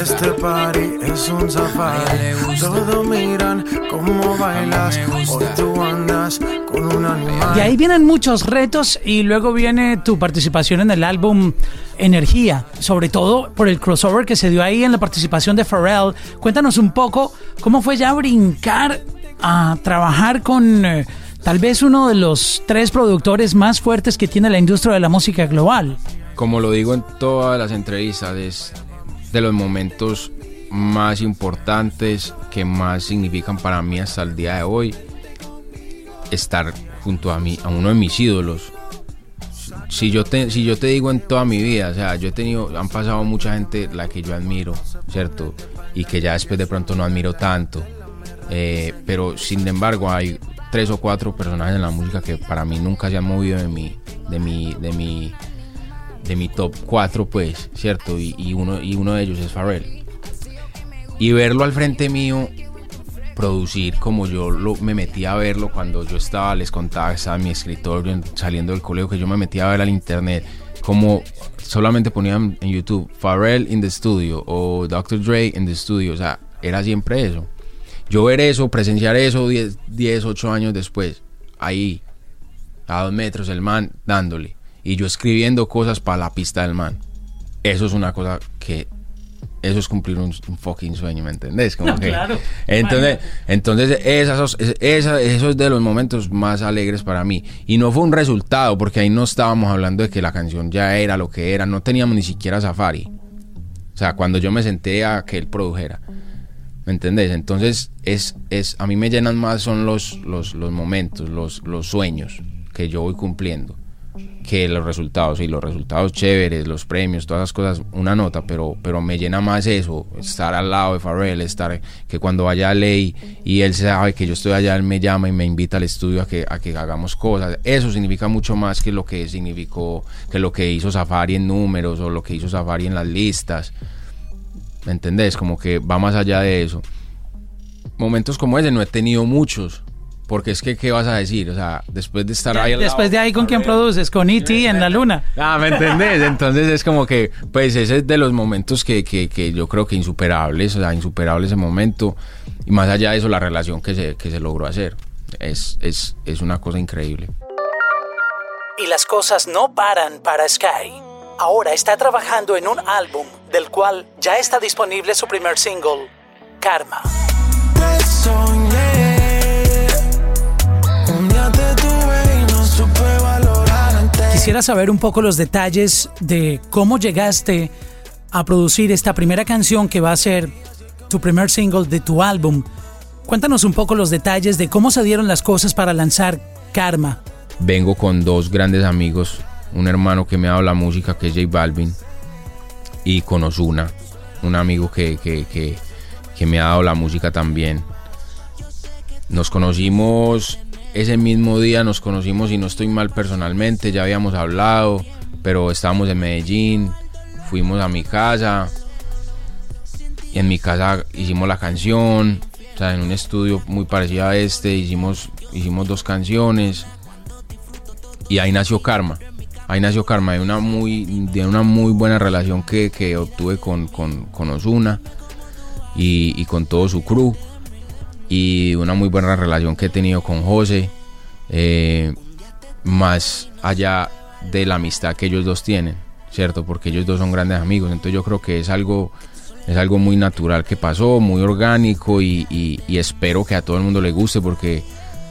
este party es un safari. Todos miran cómo bailas, hoy tú andas con un animal. De ahí vienen muchos retos y luego viene tu participación en el álbum Energía, sobre todo por el crossover que se dio ahí en la participación de Pharrell. Cuéntanos un poco cómo fue ya brincar a trabajar con eh, tal vez uno de los tres productores más fuertes que tiene la industria de la música global. Como lo digo en todas las entrevistas, es de los momentos más importantes que más significan para mí hasta el día de hoy estar junto a mí, a uno de mis ídolos. Si yo te, si yo te digo en toda mi vida, o sea, yo he tenido, han pasado mucha gente la que yo admiro, ¿cierto? Y que ya después de pronto no admiro tanto. Eh, pero sin embargo hay tres o cuatro personajes en la música que para mí nunca se han movido de mi, de mi, de mi, de mi top 4, pues, ¿cierto? Y, uno, y uno de ellos es Pharrell. Y verlo al frente mío, producir como yo lo, me metí a verlo cuando yo estaba, les contaba, estaba en mi escritorio en- saliendo del colegio, que yo me metí a ver al internet, como solamente ponían en YouTube Pharrell in the studio o Dr. Dre in the studio, o sea, era siempre eso. Yo ver eso, presenciar eso 10, 10 8 años después, ahí, a dos metros el man dándole y yo escribiendo cosas para la pista del man. Eso es una cosa que eso es cumplir un, un fucking sueño, ¿me entendés? Como No, que- claro. Entonces, entonces esas, esa, eso es de los momentos más alegres para mí. Y no fue un resultado, porque ahí no estábamos hablando de que la canción ya era lo que era, no teníamos ni siquiera Safari. O sea, cuando yo me senté a que él produjera. ¿Me entendés? Entonces, es, es, a mí me llenan más son los, los, los momentos, los, los sueños que yo voy cumpliendo que los resultados. Y los resultados chéveres, los premios, todas esas cosas, una nota, pero, pero me llena más eso, estar al lado de Pharrell, estar que cuando vaya a Ley y él sabe que yo estoy allá, él me llama y me invita al estudio a que, a que hagamos cosas. Eso significa mucho más que lo que significó, que lo que hizo Safari en números o lo que hizo Safari en las listas. ¿Me entendés? Como que va más allá de eso. Momentos como ese no he tenido muchos. Porque es que, ¿qué vas a decir? O sea, después de estar ahí al lado Después de ahí, ¿con quién produces? Con E.T. en la luna. Ah, ¿me entendés? Entonces es como que, pues ese es de los momentos que, que, que yo creo que insuperables, o sea, insuperable ese momento. Y más allá de eso, la relación que se, que se logró hacer. Es, es, es una cosa increíble. Y las cosas no paran para Sky. Ahora está trabajando en un álbum del cual ya está disponible su primer single, Karma. Quisiera saber un poco los detalles de cómo llegaste a producir esta primera canción que va a ser tu primer single de tu álbum. Cuéntanos un poco los detalles de cómo se dieron las cosas para lanzar Karma. Vengo con dos grandes amigos, un hermano que me ha dado la música que es J Balvin y con Ozuna, un amigo que, que, que, que me ha dado la música también. Nos conocimos ese mismo día, nos conocimos y no estoy mal personalmente, ya habíamos hablado, pero estábamos en Medellín, fuimos a mi casa y en mi casa hicimos la canción, o sea, en un estudio muy parecido a este, hicimos, hicimos dos canciones y ahí nació Karma. Ahí nació Karma de una muy, de una muy buena relación que, que obtuve con, con, Osuna y, con todo su crew. Y una muy buena relación que he tenido con José. eh, más allá de la amistad que ellos dos tienen, ¿cierto? Porque ellos dos son grandes amigos. Entonces yo creo que es algo, es algo muy natural que pasó, muy orgánico y espero que a todo el mundo le guste porque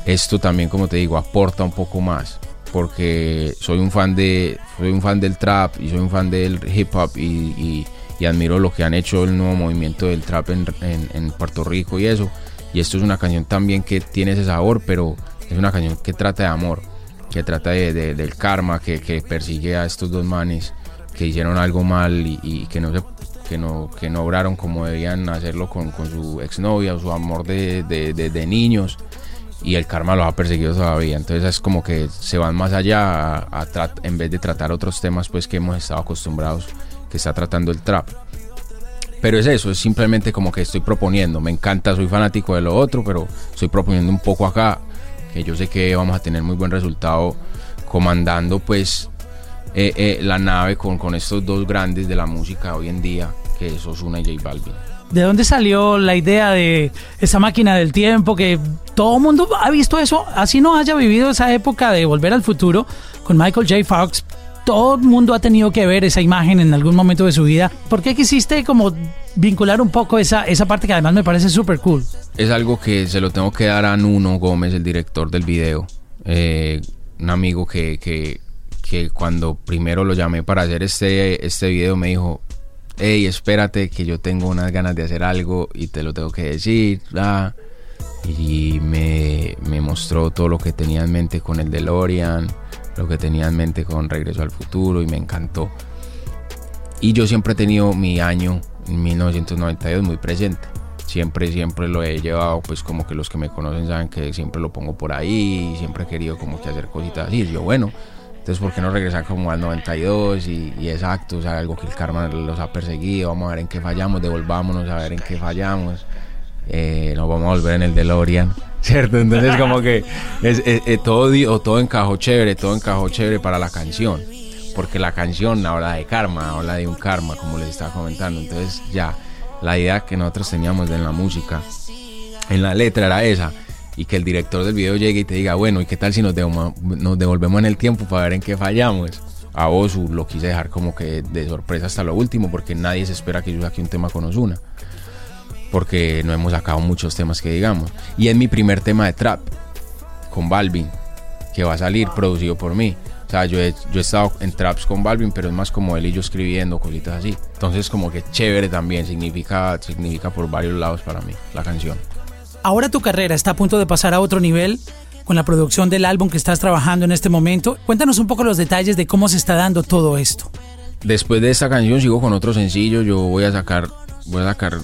esto también, como te digo, aporta un poco más. Porque soy un fan de, soy un fan del trap y soy un fan del hip hop y, admiro lo que han hecho el nuevo movimiento del trap en, Puerto Rico y eso. Y esto es una canción también que tiene ese sabor, pero es una canción que trata de amor, que trata de, de- del karma, que, persigue a estos dos manes que hicieron algo mal y, que no se que no, que no obraron como debían hacerlo con, su exnovia o su amor de niños y el karma los ha perseguido todavía. Entonces es como que se van más allá en vez de tratar otros temas pues que hemos estado acostumbrados que está tratando el trap. Pero es eso, es simplemente como que estoy proponiendo. Me encanta, soy fanático de lo otro, pero estoy proponiendo un poco acá, que yo sé que vamos a tener muy buen resultado comandando pues eh, eh, la nave con, con estos dos grandes de la música hoy en día, que es Ozuna y J Balvin. ¿De dónde salió la idea de esa máquina del tiempo que todo el mundo ha visto eso? Así no haya vivido esa época de volver al futuro con Michael J. Fox. Todo el mundo ha tenido que ver esa imagen en algún momento de su vida. ¿Por qué quisiste como vincular un poco esa, esa parte que además me parece súper cool? Es algo que se lo tengo que dar a Nuno Gómez, el director del video. Eh, un amigo que, que, que cuando primero lo llamé para hacer este, este video me dijo, hey, espérate que yo tengo unas ganas de hacer algo y te lo tengo que decir. bla". Y me, me mostró todo lo que tenía en mente con el DeLorean, lo que tenía en mente con Regreso al Futuro y me encantó. Y yo siempre he tenido mi año, en 1992, muy presente. Siempre, siempre lo he llevado, pues como que los que me conocen saben que siempre lo pongo por ahí, siempre he querido como que hacer cositas así. Y yo, bueno, entonces ¿por qué no regresar como al 92? Y, y exacto, o sea, algo que el karma los ha perseguido, vamos a ver en qué fallamos, devolvámonos a ver en qué fallamos. Eh, nos vamos a volver en el DeLorean, ¿cierto? Entonces como que es, es- es todo, todo encajó chévere, todo encajó chévere para la canción. Porque la canción habla de karma, habla de un karma, como les estaba comentando. Entonces ya, la idea que nosotros teníamos en la música, en la letra era esa. Y que el director del video llegue y te diga, bueno, ¿y qué tal si nos, nos devolvemos en el tiempo para ver en qué fallamos? A Osu lo quise dejar como que de sorpresa hasta lo último, porque nadie se espera que yo saque un tema con Osuna porque no hemos sacado muchos temas que digamos. Y es mi primer tema de trap con Balvin, que va a salir producido por mí. O sea, yo he, yo he estado en traps con Balvin, pero es más como él y yo escribiendo cositas así. Entonces, como que chévere también, significa, significa por varios lados para mí la canción. Ahora tu carrera está a punto de pasar a otro nivel con la producción del álbum que estás trabajando en este momento. Cuéntanos un poco los detalles de cómo se está dando todo esto. Después de esta canción sigo con otro sencillo. Yo voy a sacar, voy a sacar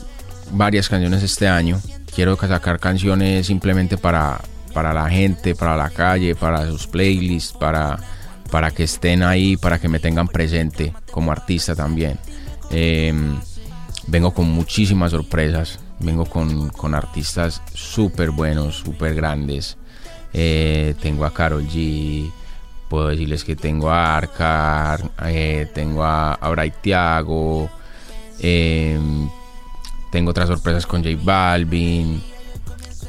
varias canciones este año. Quiero ca- sacar canciones simplemente para, para la gente, para la calle, para sus playlists, para, para que estén ahí, para que me tengan presente como artista también. Eh, vengo con muchísimas sorpresas. Vengo con, con artistas súper buenos, súper grandes. Eh, tengo a Carol G. Puedo decirles que tengo a Arcar, eh, tengo a, a Bright Thiago, eh, tengo otras sorpresas con J Balvin.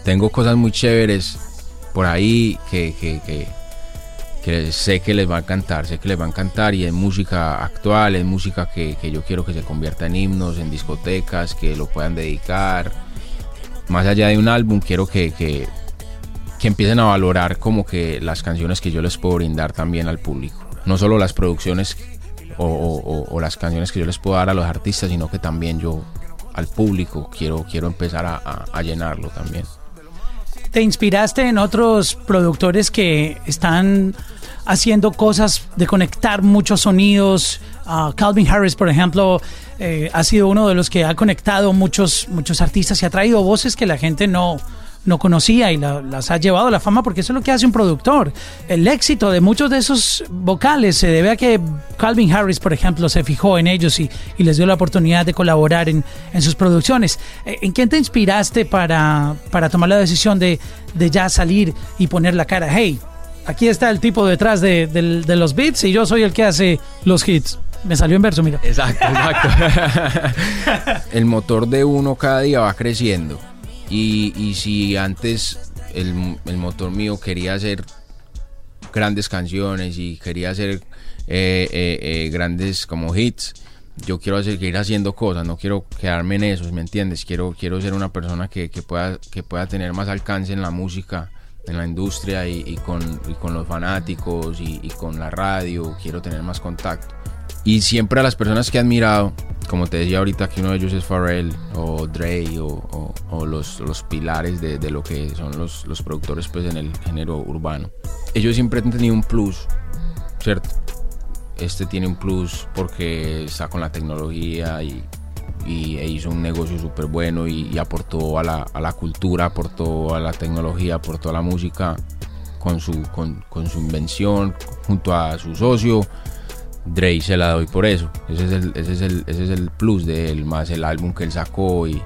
Tengo cosas muy chéveres por ahí que- que- que sé que les va a encantar, sé que les va a encantar y es música actual, es música que, que yo quiero que se convierta en himnos, en discotecas, que lo puedan dedicar. Más allá de un álbum, quiero que, que, que empiecen a valorar como que las canciones que yo les puedo brindar también al público. No solo las producciones o, o- las canciones que yo les puedo dar a los artistas, sino que también yo al público quiero, quiero empezar a- a llenarlo también. ¿Te inspiraste en otros productores que están haciendo cosas de conectar muchos sonidos? Ah, Calvin Harris, por ejemplo, eh, ha sido uno de los que ha conectado muchos, muchos artistas y ha traído voces que la gente no, no conocía y la- las ha llevado a la fama porque eso es lo que hace un productor. El éxito de muchos de esos vocales se debe a que Calvin Harris, por ejemplo, se fijó en ellos y, y les dio la oportunidad de colaborar en, en sus producciones. Eh, ¿En quién te inspiraste para, para tomar la decisión de, de ya salir y poner la cara? Hey, aquí está el tipo detrás de, de los beats y yo soy el que hace los hits. Me salió en verso, mira. Exacto, exacto. el motor de uno cada día va creciendo. Y, y si antes el, motor mío quería hacer grandes canciones y quería hacer eh, eh, eh, grandes como hits, yo quiero seguir haciendo cosas, no quiero quedarme en eso, ¿me entiendes? Quiero, quiero ser una persona que, que pueda, que pueda tener más alcance en la música, en la industria y, con, y con los fanáticos y con la radio, quiero tener más contacto. Y siempre a las personas que he admirado, como te decía ahorita que uno de ellos es Pharrell o Dre o, o- o los, los pilares de, de lo que son los, los productores pues en el género urbano. Ellos siempre han tenido un plus, ¿cierto? Este tiene un plus porque está con la tecnología y, y e hizo un negocio súper bueno y, y aportó a la, a la cultura, aportó a la tecnología, aportó a la música con su, con, con su invención junto a su socio Dre se la doy por eso. Ese es el, ese es el, ese es el plus de él, más el álbum que él sacó y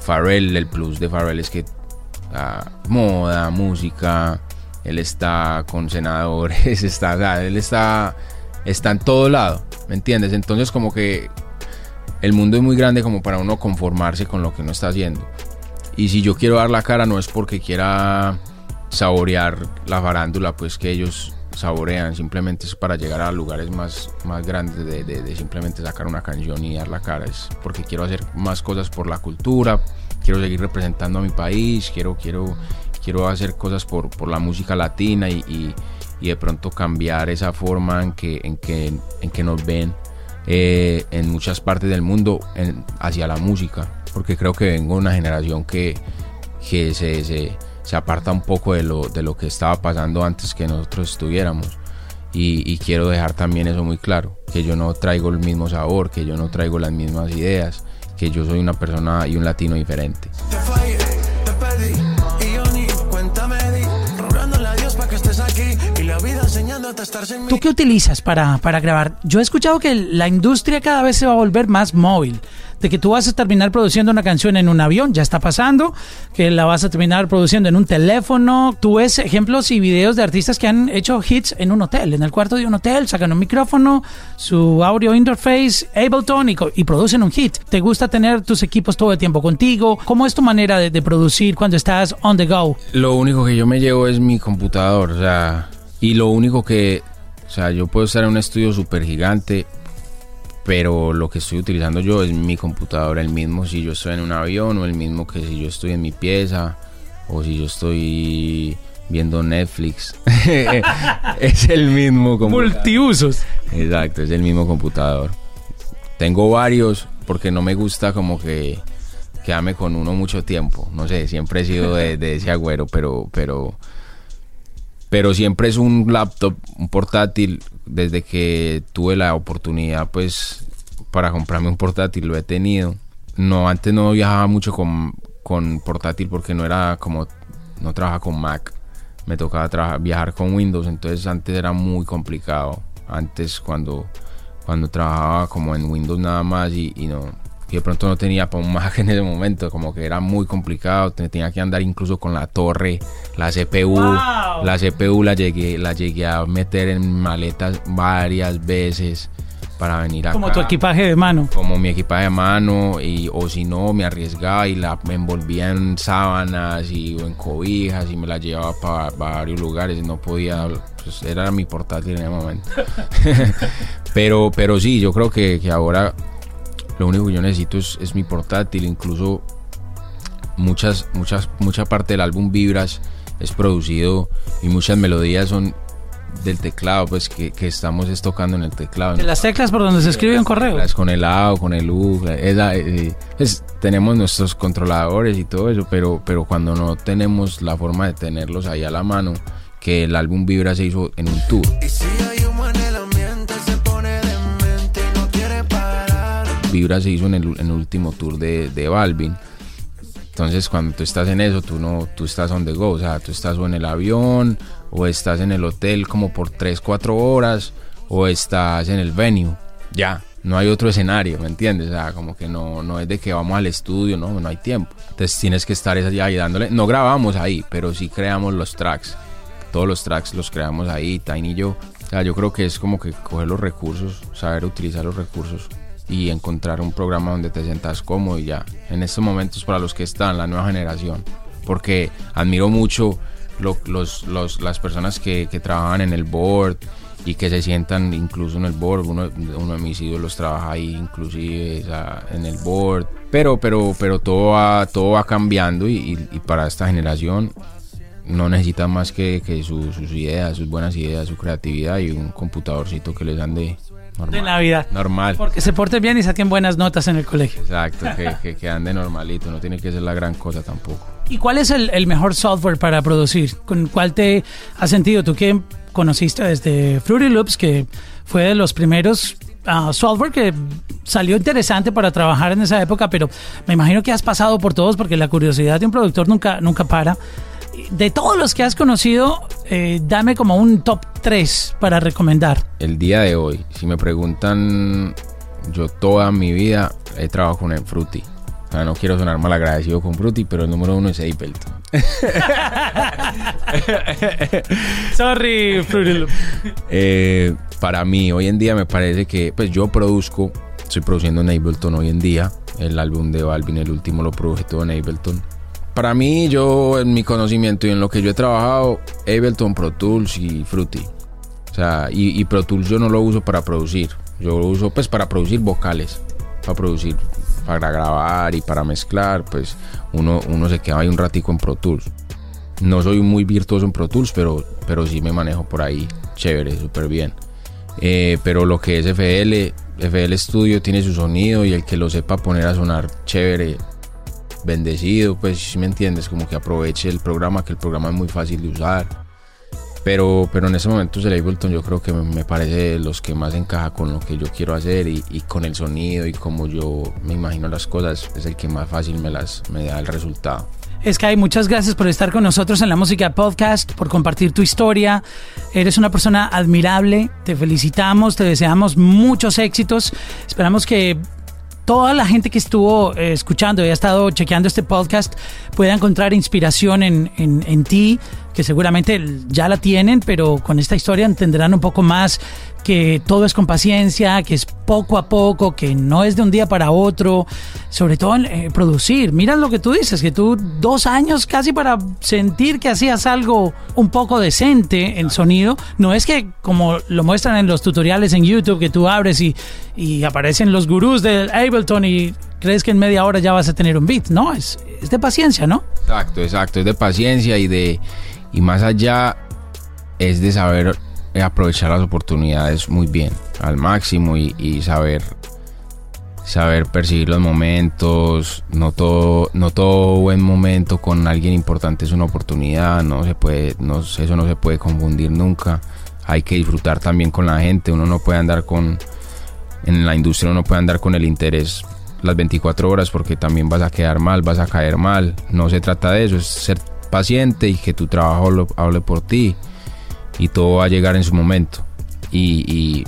Pharrell, el plus de Pharrell es que ah, moda, música, él está con senadores, está, o sea, él está, está en todo lado, ¿me entiendes? Entonces como que el mundo es muy grande como para uno conformarse con lo que uno está haciendo. Y si yo quiero dar la cara no es porque quiera saborear la farándula, pues que ellos saborean, simplemente es para llegar a lugares más, más grandes de, de- simplemente sacar una canción y dar la cara, es porque quiero hacer más cosas por la cultura, quiero seguir representando a mi país, quiero, quiero, quiero hacer cosas por, por la música latina y, y- de pronto cambiar esa forma en que, en que, en que nos ven eh, en muchas partes del mundo en- hacia la música, porque creo que vengo de una generación que, que se, se aparta un poco de lo, de lo que estaba pasando antes que nosotros estuviéramos. Y, y quiero dejar también eso muy claro, que yo no traigo el mismo sabor, que yo no traigo las mismas ideas, que yo soy una persona y un latino diferente. ¿Tú qué utilizas para, para grabar? Yo he escuchado que la industria cada vez se va a volver más móvil. De que tú vas a terminar produciendo una canción en un avión, ya está pasando. Que la vas a terminar produciendo en un teléfono. Tú ves ejemplos y videos de artistas que han hecho hits en un hotel, en el cuarto de un hotel, sacan un micrófono, su audio interface, Ableton y, producen un hit. ¿Te gusta tener tus equipos todo el tiempo contigo? ¿Cómo es tu manera de, de producir cuando estás on the go? Lo único que yo me llevo es mi computador, o sea, y lo único que, o sea, yo puedo estar en un estudio súper gigante, pero lo que estoy utilizando yo es mi computador, el mismo si yo estoy en un avión o el mismo que si yo estoy en mi pieza o si yo estoy viendo Netflix. es el mismo computador. Multiusos. Exacto, es el mismo computador. Tengo varios porque no me gusta como que quedarme con uno mucho tiempo. No sé, siempre he sido de, de ese agüero, pero, pero, pero siempre es un laptop, un portátil. Desde que tuve la oportunidad, pues, para comprarme un portátil, lo he tenido. No, antes no viajaba mucho con, con portátil porque no era como, no trabajaba con Mac. Me tocaba viajar con Windows, entonces antes era muy complicado. Antes cuando, cuando trabajaba como en Windows nada más y, y no, y de pronto no tenía para un Mac en ese momento, como que era muy complicado, te- tenía que andar incluso con la torre, la CPU, Wow. la CPU la llegué, la llegué a meter en maletas varias veces para venir acá Como tu equipaje de mano. como mi equipaje de mano y o si no me arriesgaba y la me envolvía en sábanas y o en cobijas y me la llevaba para varios lugares no podía pues, era mi portátil en el momento pero pero sí yo creo que, que ahora lo único que yo necesito es, es mi portátil incluso muchas muchas mucha parte del álbum Vibras es producido y muchas melodías son del teclado pues que, que estamos es tocando en el teclado De las teclas por donde se escribe un correo. las con el A o con el U, esa, eh, pues, tenemos nuestros controladores y todo eso, pero, pero cuando no tenemos la forma de tenerlos ahí a la mano, que el álbum Vibra se hizo en un tour. Y si hay Vibra se hizo en el, en el último tour de, de Balvin. Entonces cuando tú estás en eso, tú no, tú estás on the go, o sea, tú estás o en el avión, o estás en el hotel como por 3, 4 horas, o estás en el venue. Ya, no hay otro escenario, ¿me entiendes? O sea, como que no, no es de que vamos al estudio, no, no hay tiempo. Entonces tienes que estar ahí dándole. No grabamos ahí, pero sí creamos los tracks. Todos los tracks los creamos ahí, Tiny y yo. O sea, yo creo que es como que coger los recursos, saber utilizar los recursos y encontrar un programa donde te sientas cómodo y ya. En estos momentos para los que están, la nueva generación. Porque admiro mucho lo- los, los- las personas que, que trabajan en el board y que se sientan incluso en el board. Uno, uno de mis ídolos trabaja ahí inclusive o sea, en el board. Pero, pero, pero todo va, todo va cambiando y, y- y para esta generación no necesitan más que, que su- sus ideas, sus buenas ideas, su creatividad y un computadorcito que les dan de normal. De Navidad. Normal. Porque se porten bien y saquen buenas notas en el colegio. Exacto, que, que, que ande normalito, no tiene que ser la gran cosa tampoco. ¿Y cuál es el, el mejor software para producir? ¿Con cuál te has sentido? Tú que conociste desde Fruity Loops, que fue de los primeros ah, software que salió interesante para trabajar en esa época, pero me imagino que has pasado por todos porque la curiosidad de un productor nunca, nunca para. De todos los que has conocido, eh, dame como un top 3 para recomendar. El día de hoy, si me preguntan, yo toda mi vida he trabajado con el Fruity. O sea, no quiero sonar mal agradecido con Fruity, pero el número uno es Ableton. Sorry, Fruity Loop. Eh, para mí, hoy en día me parece que, pues yo produzco, estoy produciendo en Ableton hoy en día. El álbum de Balvin, el último, lo produje todo en Ableton. Para mí, yo, en mi conocimiento y en lo que yo he trabajado, Ableton, Pro Tools y Fruity. O sea, y, Pro Tools yo no lo uso para producir. Yo lo uso, pues, para producir vocales. Para producir, para grabar y para mezclar, pues, uno, uno se queda ahí un ratico en Pro Tools. No soy muy virtuoso en Pro Tools, pero, pero sí me manejo por ahí chévere, súper bien. Eh, pero lo que es FL, FL Studio tiene su sonido y el que lo sepa poner a sonar chévere, bendecido, pues si me entiendes, como que aproveche el programa, que el programa es muy fácil de usar. Pero, pero en ese momento el Ableton yo creo que me, me parece los que más encaja con lo que yo quiero hacer y, y con el sonido y como yo me imagino las cosas, es el que más fácil me, las, me da el resultado. Sky, muchas gracias por estar con nosotros en la Música Podcast, por compartir tu historia. Eres una persona admirable, te felicitamos, te deseamos muchos éxitos. Esperamos que toda la gente que estuvo eh, escuchando y ha estado chequeando este podcast pueda encontrar inspiración en, en, en ti, que seguramente ya la tienen, pero con esta historia entenderán un poco más que todo es con paciencia, que es poco a poco, que no es de un día para otro, sobre todo en eh, producir. Mira lo que tú dices, que tú dos años casi para sentir que hacías algo un poco decente en sonido. No es que como lo muestran en los tutoriales en YouTube, que tú abres y, y aparecen los gurús del Ableton y crees que en media hora ya vas a tener un beat. No, es, es de paciencia, ¿no? Exacto, exacto, es de paciencia y de y más allá es de saber aprovechar las oportunidades muy bien, al máximo y, saber saber percibir los momentos, no todo, no todo buen momento con alguien importante es una oportunidad, no se puede, no, eso no se puede confundir nunca. Hay que disfrutar también con la gente, uno no puede andar con, en la industria uno no puede andar con el interés las 24 horas porque también vas a quedar mal, vas a caer mal. No se trata de eso, es ser paciente y que tu trabajo lo, hable por ti y todo va a llegar en su momento. Y, y,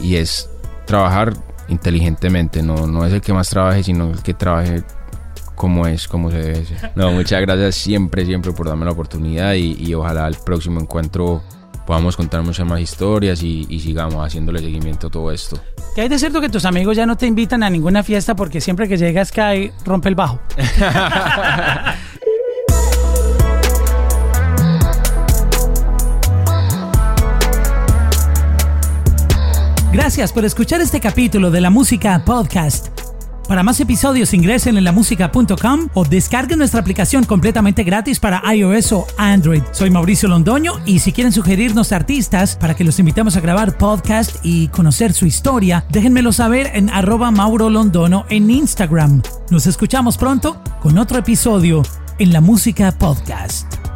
y es trabajar inteligentemente, no, no es el que más trabaje, sino el que trabaje como es, como se debe ser. No, muchas gracias siempre, siempre por darme la oportunidad y, y ojalá el próximo encuentro podamos contar muchas más historias y, y, sigamos haciéndole seguimiento a todo esto. ¿Qué hay de cierto que tus amigos ya no te invitan a ninguna fiesta porque siempre que llegas cae rompe el bajo? Gracias por escuchar este capítulo de la Música Podcast. Para más episodios ingresen en lamusica.com o descarguen nuestra aplicación completamente gratis para iOS o Android. Soy Mauricio Londoño y si quieren sugerirnos artistas para que los invitemos a grabar podcast y conocer su historia, déjenmelo saber en arroba Mauro en Instagram. Nos escuchamos pronto con otro episodio en la Música Podcast.